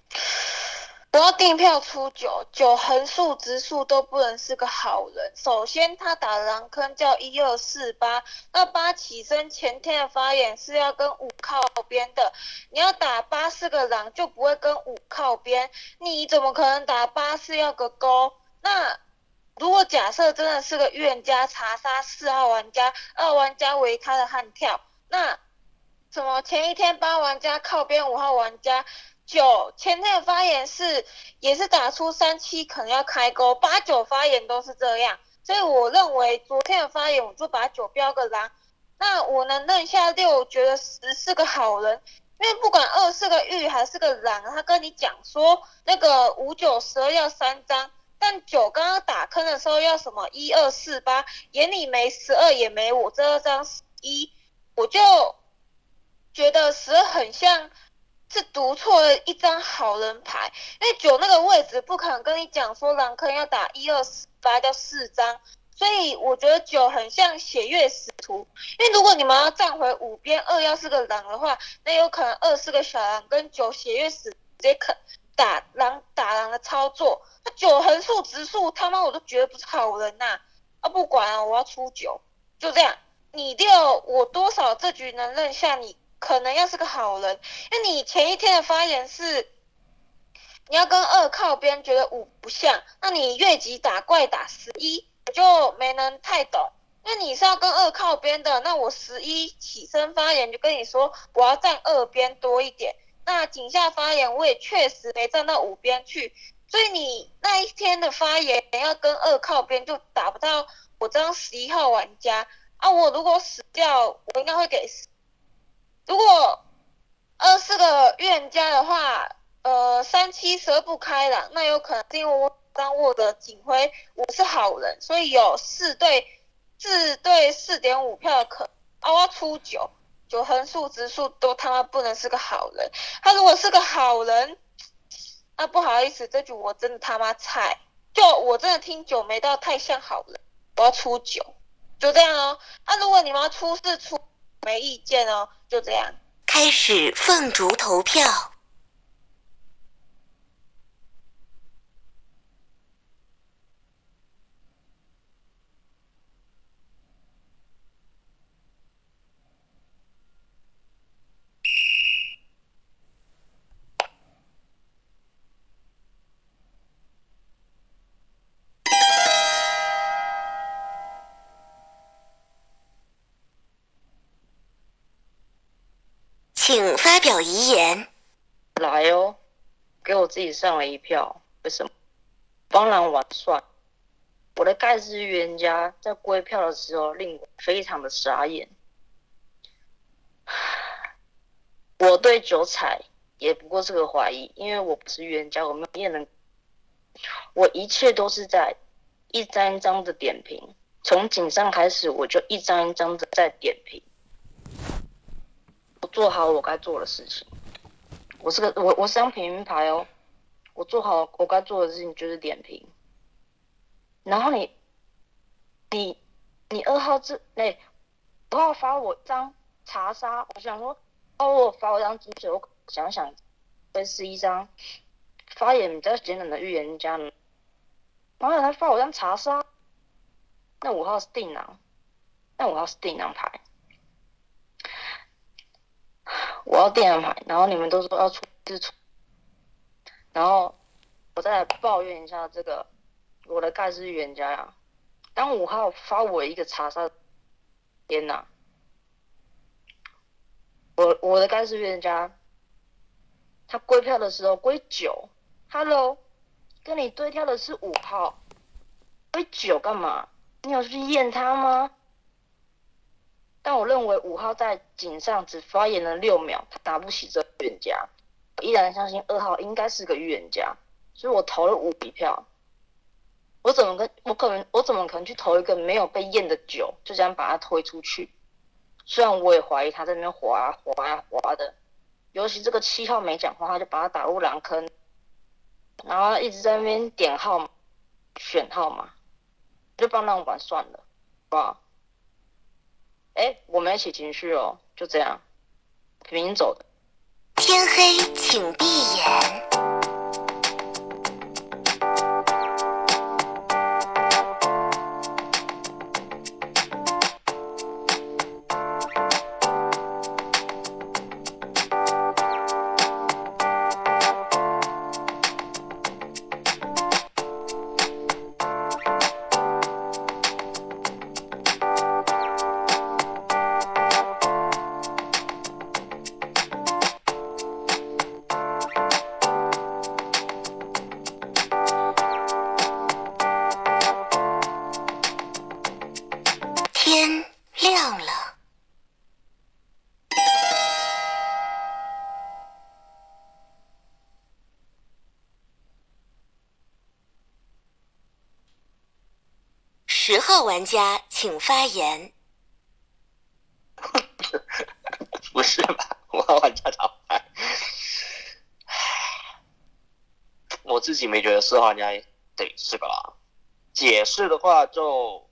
我要订票出九，九横竖直竖都不能是个好人。首先，他打狼坑叫一二四八，那八起身前天的发言是要跟五靠边的。你要打八是个狼，就不会跟五靠边。你怎么可能打八是要个勾？那如果假设真的是个预言家查杀四号玩家，二玩家为他的悍跳，那什么前一天八玩家靠边五号玩家。九前天的发言是也是打出三七可能要开钩，八九发言都是这样，所以我认为昨天的发言我就把九标个狼，那我能认下六，觉得十是个好人，因为不管二是个玉还是个狼，他跟你讲说那个五九十二要三张，但九刚刚打坑的时候要什么一二四八，眼里没十二也没我这张一，我就觉得十很像。是读错了一张好人牌，因为九那个位置不可能跟你讲说狼坑要打一二四八叫四张，所以我觉得九很像血月使徒，因为如果你们要站回五边，二要是个狼的话，那有可能二是个小狼跟九血月使直接坑打狼打狼的操作，那九横竖直竖他妈我都觉得不是好人呐，啊不管啊，我要出九，就这样，你六我多少这局能认下你。可能要是个好人，因为你前一天的发言是你要跟二靠边，觉得五不像，那你越级打怪打十一，我就没能太懂。那你是要跟二靠边的，那我十一起身发言就跟你说我要站二边多一点。那井下发言我也确实没站到五边去，所以你那一天的发言要跟二靠边就打不到我这张十一号玩家啊。我如果死掉，我应该会给。如果二是个预言家的话，呃，三七十不开朗，那有可能是因为我刚握的警徽，我是好人，所以有四对四对四点五票的可，啊，我要出九九横竖直竖都他妈不能是个好人。他如果是个好人，那不好意思，这局我真的他妈菜，就我真的听九没到太像好人，我要出九，就这样哦。那如果你们要出是出。没意见哦，就这样。开始凤竹投票。请发表遗言。来哦，给我自己上了一票。为什么？帮狼玩算。我的盖世预言家在归票的时候令我非常的傻眼。我对九彩也不过是个怀疑，因为我不是预言家，我没有验能，我一切都是在一张一张的点评，从井上开始我就一张一张的在点评，做好我该做的事情，我是个我我是张平民牌哦，我做好我该做的事情就是点评，然后你你你二号字哎，五号发我一张查杀，我想说。哦，我发我张金水，我想想，会是一张发言比较简短的预言家呢。然后他发我张查杀，那五号是定囊，那五号是定囊牌，我要定囊牌。然后你们都说要出是出，然后我再来抱怨一下这个我的盖世预言家呀。当五号发我一个查杀，天哪！我我的盖世预言家，他归票的时候归九，Hello，跟你对跳的是五号，归九干嘛？你有去验他吗？但我认为五号在井上只发言了六秒，他打不起这预言家，依然相信二号应该是个预言家，所以我投了五笔票。我怎么跟我可能我怎么可能去投一个没有被验的九，就这样把他推出去？虽然我也怀疑他在那边滑啊滑啊滑的，尤其这个七号没讲话，他就把他打入狼坑，然后一直在那边点号码、选号码，就帮那玩算了，好不好？哎，我们一起情绪哦，就这样，平平走的。天黑请闭眼。号玩家请发言。不是吧？五号玩家淘汰。我自己没觉得四号玩家得是个狼。解释的话就，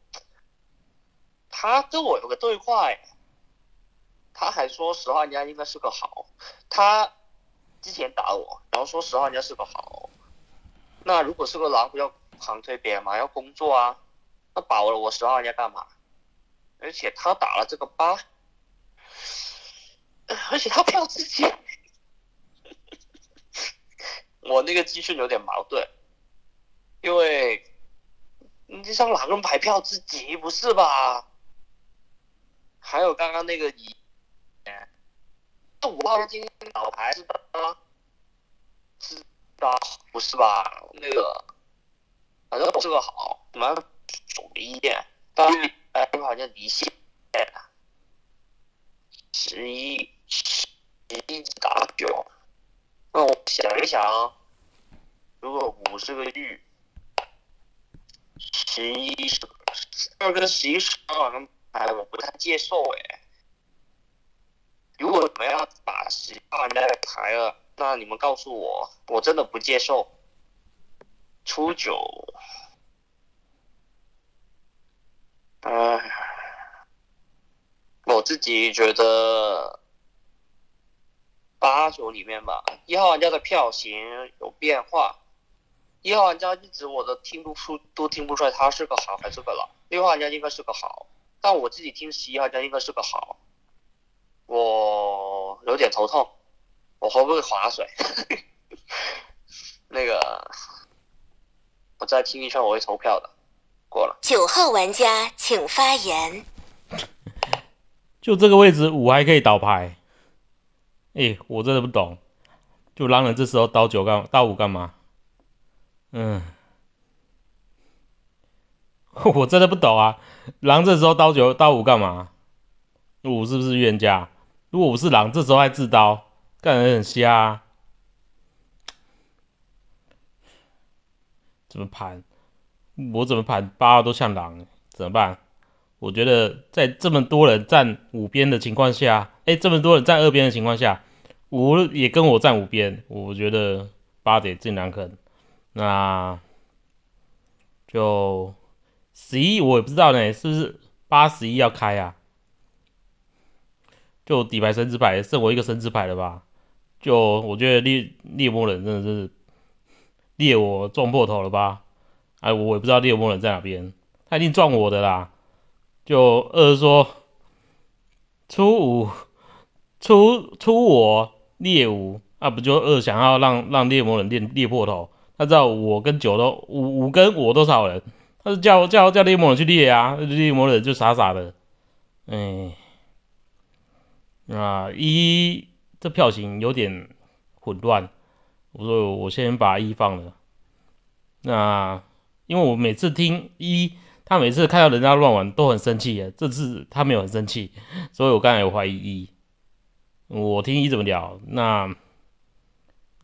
他跟我有个对话，他还说十号玩家应该是个好。他之前打我，然后说十号玩家是个好。那如果是个狼，不要狂推别人嘛，要工作啊。他保了我十号人家干嘛？而且他打了这个八，而且他票自己，我那个资讯有点矛盾，因为你这张狼人牌票自己不是吧？还有刚刚那个你，那五号金老牌是的，是的，不是吧？那个反正这个好，什么？总的意见，当然，哎，好像离线，十一十一打九，那我想一想，如果五十个玉，十一十二跟十一十二跟哎，我不太接受哎。如果你们要把十二来排了，那你们告诉我，我真的不接受。初九。唉，我自己觉得八九里面吧，一号玩家的票型有变化，一号玩家一直我都听不出，都听不出来他是个好还是个老。六号玩家应该是个好，但我自己听十一号玩家应该是个好，我有点头痛，我会不会划水？那个，我再听一圈，我会投票的。九号玩家请发言。就这个位置五还可以倒牌？哎，我真的不懂。就狼人这时候倒九干倒五干嘛？嗯，我真的不懂啊。狼这时候倒九倒五干嘛？五是不是冤家？如果我是狼，这时候还自刀，干觉很瞎。怎么盘？我怎么盘八号都像狼，怎么办？我觉得在这么多人站五边的情况下，哎，这么多人站二边的情况下，五也跟我站五边，我觉得八得最难坑。那就十一我也不知道呢，是不是八十一要开啊？就底牌神之牌剩我一个神之牌了吧？就我觉得猎猎魔人真的是猎我撞破头了吧？哎，我也不知道猎魔人在哪边，他一定撞我的啦。就二说初五出出我猎五，那不就二想要让让猎魔人猎猎破头？他知道我跟九都五五跟我都少人，他是叫叫叫猎魔人去猎啊，猎魔人就傻傻的，哎。啊，一这票型有点混乱，我说我先把一放了。那因为我每次听一，他每次看到人家乱玩都很生气啊，这次他没有很生气，所以我刚才有怀疑一。我听一怎么聊，那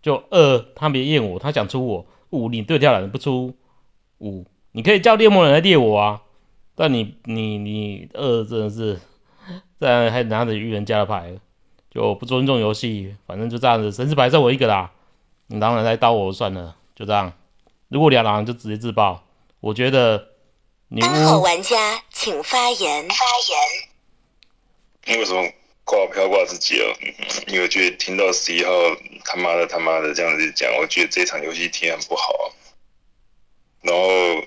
就二他没验我，他想出我五，你对跳了，你不出五，你可以叫猎魔人来猎我啊，但你你你二真的是。在还拿着预言家的牌，就不尊重游戏，反正就这样子。神之牌剩我一个啦，你狼人来刀我算了，就这样。如果两狼就直接自爆。我觉得三号玩家请发言。发言。你为什么挂飘挂自己啊？因为觉得听到十一号他妈的他妈的这样子讲，我觉得这场游戏体验不好。然后。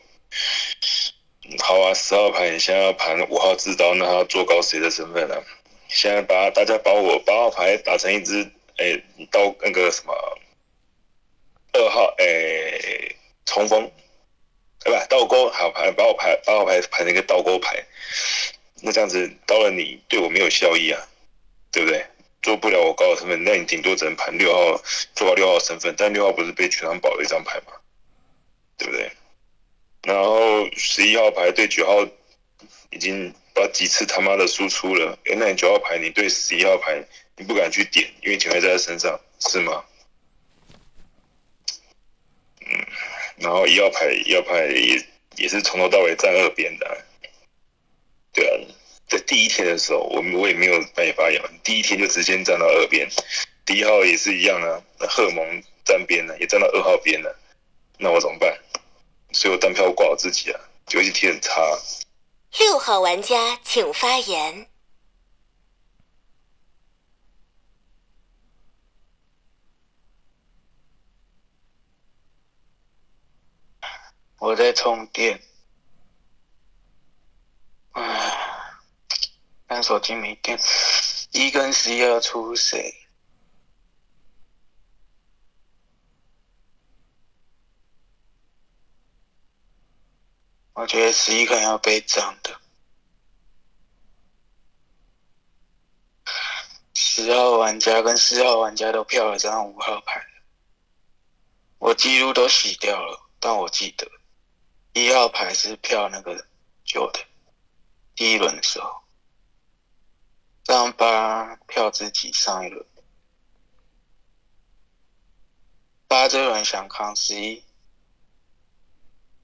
好啊，十号牌，你现在要盘五号自刀，那他要做高谁的身份呢？现在把大家把我八号牌打成一只，哎，刀那个什么二号，哎，冲锋，对吧？倒钩，好牌，把我牌八号牌排成一个倒钩牌，那这样子刀了你对我没有效益啊，对不对？做不了我高的身份，那你顶多只能盘六号，做到六号身份，但六号不是被全场保了一张牌吗？对不对？然后十一号牌对九号已经把几次他妈的输出了，哎，那你九号牌你对十一号牌你不敢去点，因为警徽在他身上，是吗？嗯，然后一号牌一号牌也也是从头到尾站二边的，对啊，在第一天的时候，我我也没有半夜发言，第一天就直接站到二边，第一号也是一样啊，荷尔蒙站边了，也站到二号边了，那我怎么办？所以我单票挂我自己啊，游戏体很差。六号玩家请发言。我在充电。唉，但手机没电。一跟十一要出谁？我觉得十一可能要被涨的，十号玩家跟四号玩家都票了这张五号牌，我记录都洗掉了，但我记得一号牌是票那个旧的，第一轮的时候，这张八票自己上一轮，八这轮想扛十一，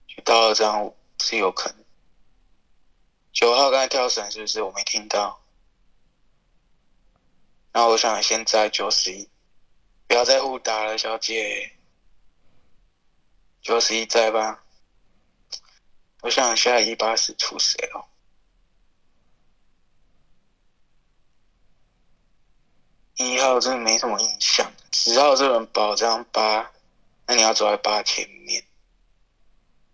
就到了这张五。是有可能。九号刚才跳绳是不是？我没听到。那我想现在九十一，不要再互打了，小姐。九十一在吧？我想下一八是出谁哦？一号真的没什么印象。十号这轮保这张八，那你要走在八前面。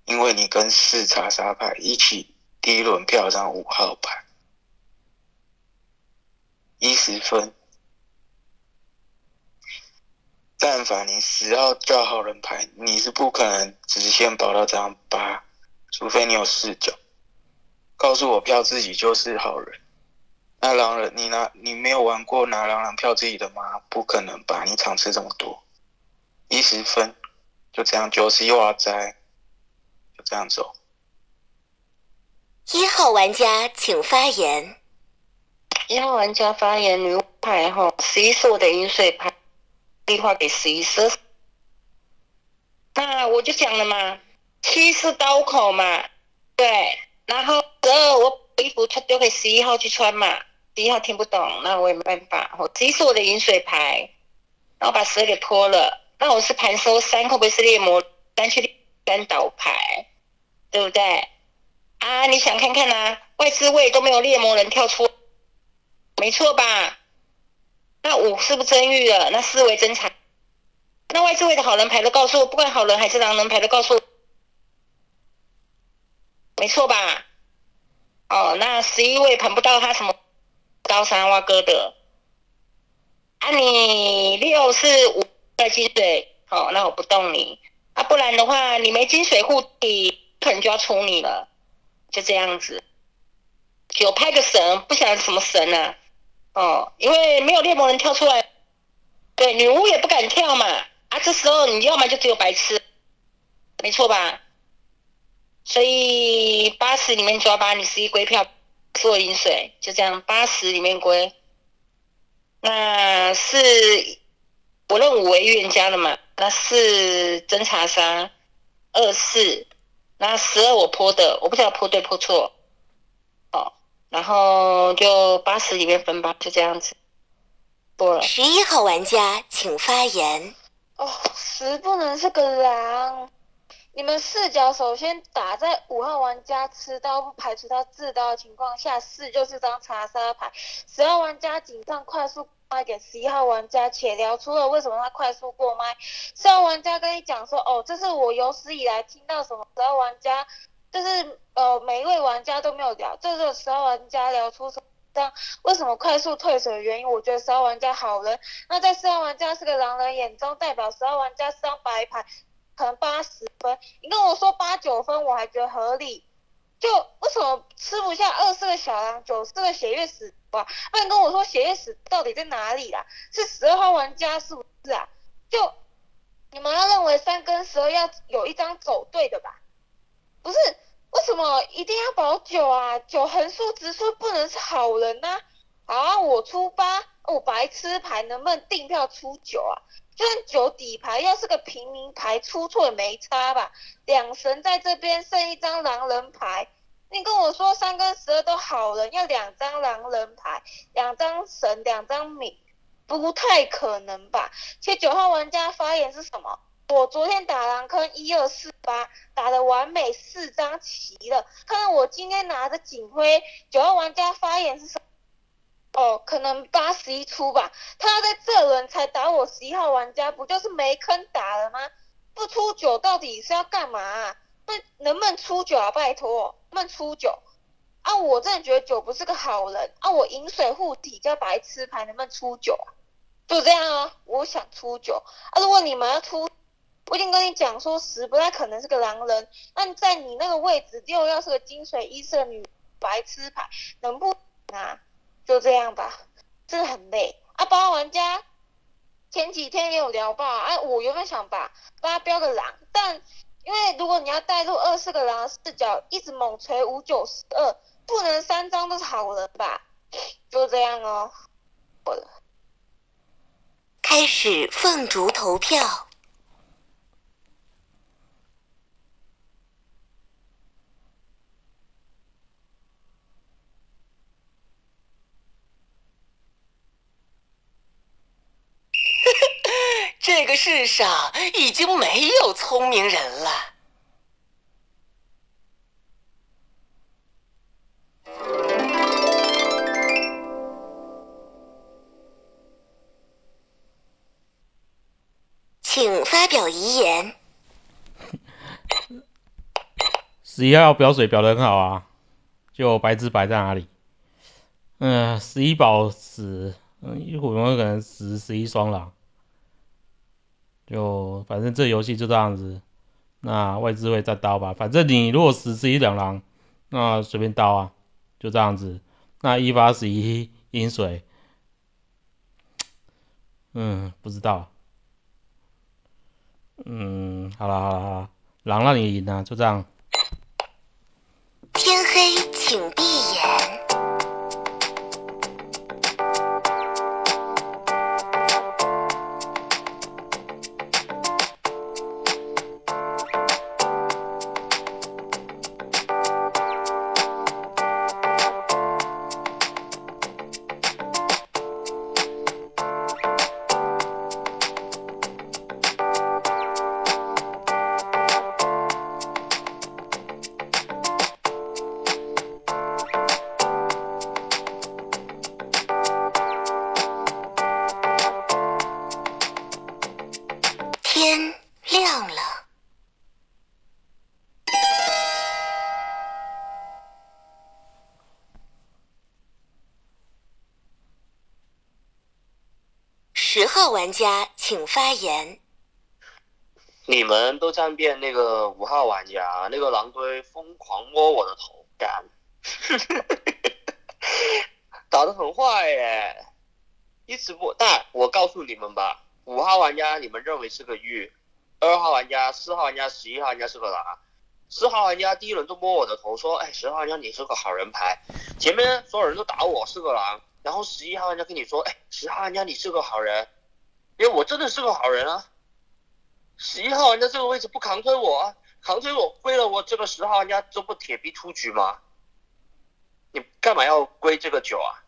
因为你跟四查杀牌一起第一轮票上五号牌，一十分。但凡你十号叫好人牌，你是不可能直线保到这张八，除非你有视角，告诉我票自己就是好人。那狼人，你拿你没有玩过拿狼人票自己的吗？不可能吧？你场次这么多，一十分，就这样九十一瓦灾。这样走。一号玩家请发言。一号玩家发言，女巫牌哈，十一是我的饮水牌，计划给十一射。那我就讲了嘛，七是刀口嘛，对，然后十二我衣服他丢给十一号去穿嘛，十一号听不懂，那我也没办法。我十一是我的饮水牌，然后把十二给泼了，那我是盘收三，会不会是猎魔三去单倒牌，对不对？啊，你想看看啊，外资位都没有猎魔人跳出，没错吧？那五是不是真玉了？那四为真财。那外资位的好人牌都告诉我，不管好人还是狼人牌都告诉我，没错吧？哦，那十一位盘不到他什么高山蛙哥的，啊，你六是五在金水，哦，那我不动你，啊，不然的话你没金水护体，可能就要出你了，就这样子。九拍个神，不想什么神啊？哦，因为没有猎魔人跳出来，对，女巫也不敢跳嘛。啊，这时候你要么就只有白痴，没错吧？所以八十里面抓八，你十一归票，做饮水，就这样，八十里面归。那是我认五为预言家了嘛？那是侦查杀，二四，那十二我泼的，我不知道泼对泼错。哦，然后就八十里面分吧，就这样子。过了。十一号玩家请发言。哦，十不能是个狼。你们视角首先打在五号玩家吃刀不排除他自刀的情况下，四就是张查杀牌。十号玩家警上快速卖给十一号玩家，且聊出了为什么他快速过麦。十号玩家跟你讲说，哦，这是我有史以来听到什么。十号玩家就是呃，每一位玩家都没有聊，这是十号玩家聊出什么？为什么快速退水的原因？我觉得十号玩家好人，那在十号玩家是个狼人眼中，代表十号玩家是张白牌，可能八十分。你跟我说八九分，我还觉得合理。就为什么吃不下二四个小狼，九四个血月死吧？那你跟我说血月死到底在哪里啦？是十二号玩家是不是啊？就你们要认为三跟十二要有一张走对的吧？不是。为什么一定要保九啊？九横竖直竖不能是好人呐！好，我出八，我白吃牌能不能定票出九啊？就算九底牌要是个平民牌，出错也没差吧？两神在这边剩一张狼人牌，你跟我说三跟十二都好人，要两张狼人牌，两张神，两张米，不太可能吧？且九号玩家发言是什么？我昨天打狼坑一二四八打的完美四张齐了，看看我今天拿着警徽九号玩家发言是什么？哦，可能八十一出吧，他要在这轮才打我十一号玩家，不就是没坑打了吗？不出九到底是要干嘛？那能不能出九啊？拜托，能不能出九？啊，我真的觉得九不是个好人啊！我饮水护体叫白痴牌，能不能出九啊？就这样啊，我想出九啊！如果你们要出。我已经跟你讲说十不太可能是个狼人，那在你那个位置又要是个金水一色女白痴牌，能不啊？就这样吧，真的很累啊！八号玩家前几天也有聊吧？哎，我原本想把大家标个狼，但因为如果你要带入二四个狼的视角，一直猛锤五九十二，不能三张都是好人吧？就这样哦。开始凤竹投票。这个世上已经没有聪明人了。请发表遗言。十一号表水表的很好啊，就白纸摆在哪里？嗯，十一宝死，嗯，一会儿可能十十一双狼。就反正这游戏就这样子，那外置位再刀吧。反正你如果十十一两狼，那随便刀啊，就这样子。那一发十一阴水，嗯，不知道。嗯，好了好了好了，狼让你赢啊，就这样。天黑，请闭家请发言。你们都站遍那个五号玩家，那个狼堆疯狂摸我的头，干，打得很坏耶，一直不。但我告诉你们吧，五号玩家你们认为是个玉，二号玩家、四号玩家、十一号玩家是个狼。四号玩家第一轮都摸我的头，说：“哎，十号玩家你是个好人牌。”前面所有人都打我是个狼，然后十一号玩家跟你说：“哎，十号玩家你是个好人。”因为我真的是个好人啊。十一号玩家这个位置不扛推我啊，扛推我归了我这个十号玩家，这不铁壁出局吗？你干嘛要归这个九啊？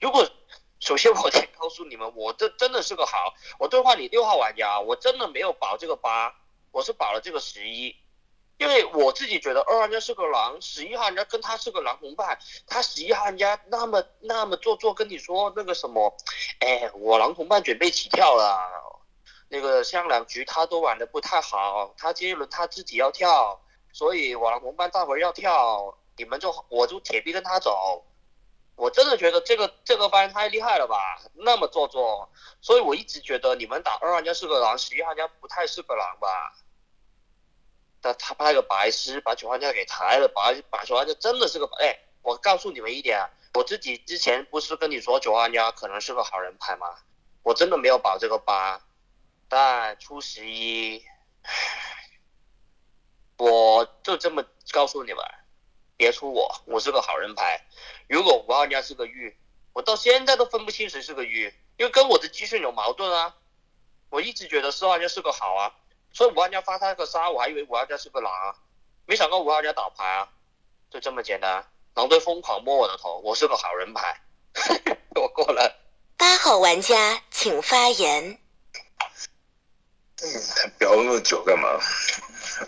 如果首先我先告诉你们，我这真的是个好，我对话你六号玩家，我真的没有保这个八，我是保了这个十一，因为我自己觉得二玩家是个狼，十一号玩家跟他是个狼同伴，他十一号玩家那么那么做作跟你说那个什么，哎，我狼同伴准备起跳了。那个像两局他都玩的不太好，他这一轮他自己要跳，所以我狼同伴大会儿要跳，你们就我就铁壁跟他走。我真的觉得这个这个班太厉害了吧，那么做作，所以我一直觉得你们打二玩家是个狼，十一玩家不太是个狼吧。但他派个白痴把九玩家给抬了，把把九玩家真的是个哎，我告诉你们一点啊，我自己之前不是跟你说九玩家可能是个好人牌吗？我真的没有保这个八。但出十一，我就这么告诉你们，别出我，我是个好人牌。如果五号家是个玉，我到现在都分不清谁是个玉，因为跟我的机训有矛盾啊。我一直觉得四号家是个好啊，所以五号玩家发他个杀，我还以为五号玩家是个狼啊，没想到五号玩家倒牌啊，就这么简单。狼队疯狂摸我的头，我是个好人牌，我过了。八号玩家请发言。他表那么久干嘛？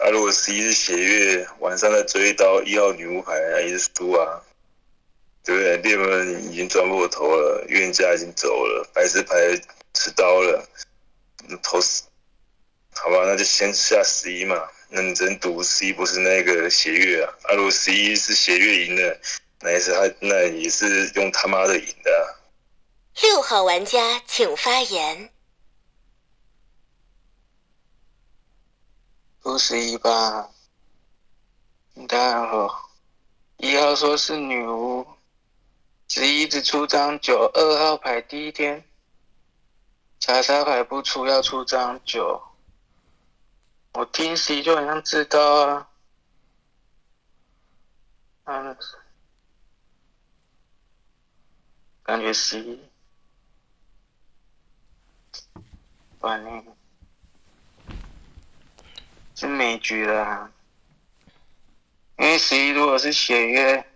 啊，如果十一是血月，晚上再追一刀一号女巫牌，也是输啊，对不对？猎人已经钻破头了，预言家已经走了，白石牌持刀了，头死，好吧，那就先下十一嘛。那你只能赌十一不是那个血月啊。啊，如果十一是血月赢的，那也是他，那也是用他妈的赢的。六号玩家请发言。不十一吧，大家好。一号说是女巫，十一只出张九，二号牌第一天，查杀牌不出要出张九。我听十一就好像知道啊，嗯，感觉十一，反正。是没局了，因为十一如果是血月，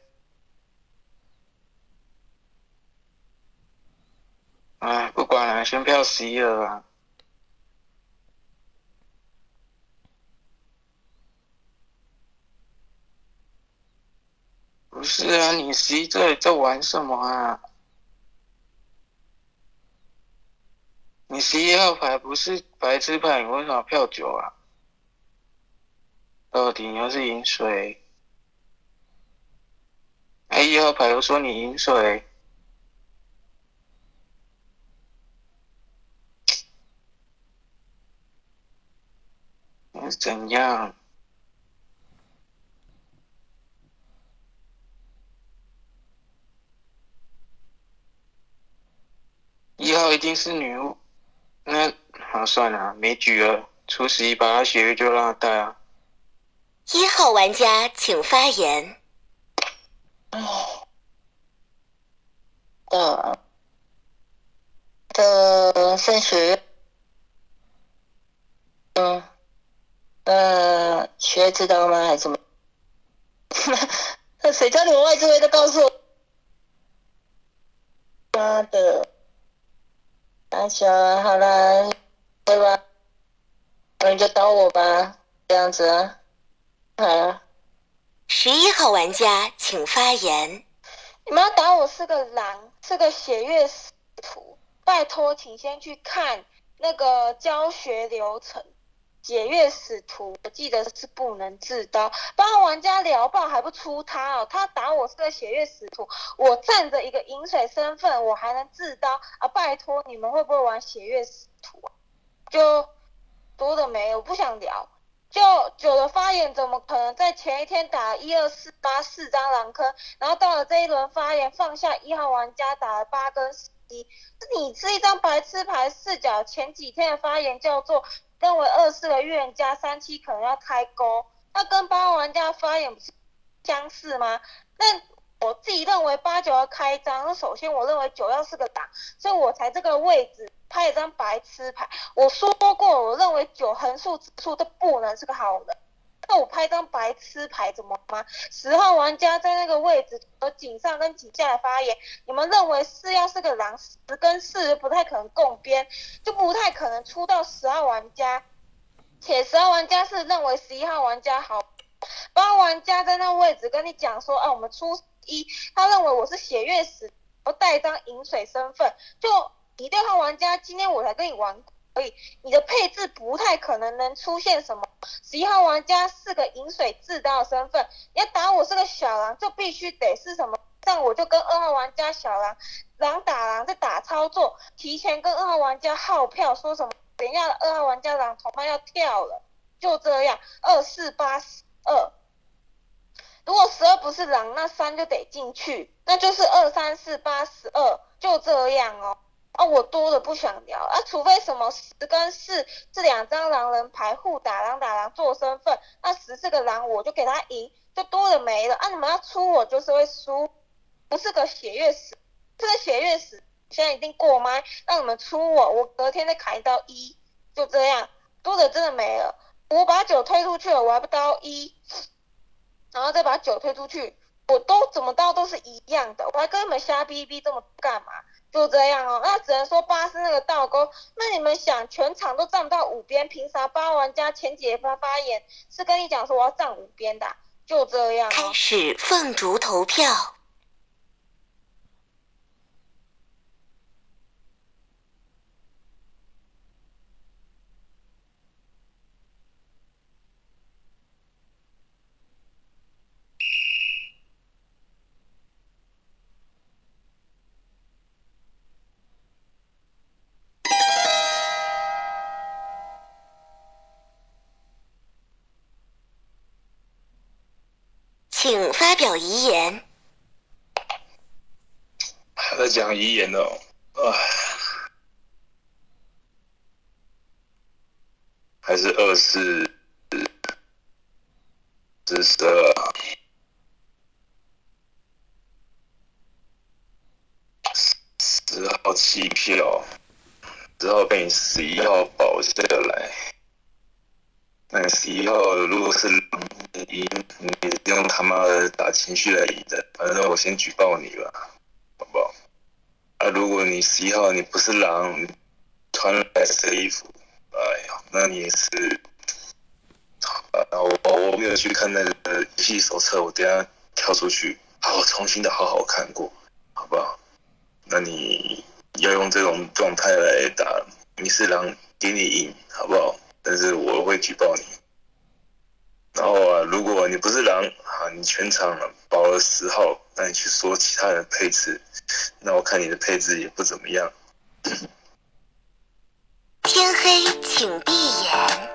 哎，不管了，先票十一了吧。不是啊，你十一这里在玩什么啊？你十一号牌不是白痴牌，你为什么票九啊？到底要是饮水，哎，一号牌又说你饮水，你怎样？一号一定是女巫，那好算了，没局了，初十一把他血月就让他带啊。一号玩家请发言。的的升学，嗯，呃，学知道吗？还是什么？那 谁叫你们外置位都告诉我？妈的！阿小，好了，对吧？那你就刀我吧，这样子啊。啊！十一号玩家请发言。你们要打我是个狼，是个血月使徒，拜托，请先去看那个教学流程。血月使徒，我记得是不能自刀。八玩家聊爆还不出他哦，他打我是个血月使徒，我站着一个饮水身份，我还能自刀啊？拜托，你们会不会玩血月使图啊，就多的没有，我不想聊。就九的发言怎么可能在前一天打一二四八四张狼坑，然后到了这一轮发言放下一号玩家打了八跟十一，你是一张白痴牌视角。前几天的发言叫做认为二四的预言家三七可能要开钩，那跟八号玩家发言不是相似吗？那我自己认为八九要开张，那首先我认为九要是个打，所以我才这个位置拍一张白痴牌。我说过，我认为九横竖直竖都不能是个好人。那我拍张白痴牌怎么吗？十号玩家在那个位置和井上跟井下的发言，你们认为四要是个狼，十跟四不太可能共边，就不太可能出到十号玩家。且十号玩家是认为十一号玩家好，八号玩家在那位置跟你讲说，啊，我们出。一，他认为我是血月死，我带一张饮水身份，就你六号玩家，今天我才跟你玩，所以你的配置不太可能能出现什么。十一号玩家是个饮水自刀的身份，你要打我是个小狼，就必须得是什么？这样我就跟二号玩家小狼，狼打狼在打操作，提前跟二号玩家号票，说什么？等一下二号玩家狼同伴要跳了，就这样，二四八二。如果十二不是狼，那三就得进去，那就是二三四八十二，就这样哦。啊，我多的不想聊啊，除非什么十跟四这两张狼人牌互打狼打狼做身份，那十是个狼，我就给他赢，就多的没了。啊，你们要出我就是会输，不是个血月死，这个血月死现在一定过麦，让你们出我，我隔天再砍一刀一，就这样，多的真的没了。我把九推出去了，我还不刀一。然后再把九推出去，我都怎么刀都是一样的，我还跟你们瞎逼逼这么干嘛？就这样哦，那只能说八是那个倒钩。那你们想，全场都站不到五边，凭啥八玩家前几发发言是跟你讲说我要站五边的？就这样。开始凤竹投票。请发表遗言。还在讲遗言哦，啊，还是二四四十二，十号弃票，十号被十一号保下来。那十一号如果是赢，你用他妈的打情绪来赢的，反正我先举报你吧，好不好？啊，如果你十一号你不是狼，穿白色衣服，哎呀，那你也是，啊，我我没有去看那个游戏手册，我等下跳出去，好重新的好好看过，好不好？那你要用这种状态来打，你是狼，给你赢，好不好？但是我会举报你，然后啊，如果你不是狼啊，你全场保了十号，那你去说其他人配置，那我看你的配置也不怎么样。天黑，请闭眼。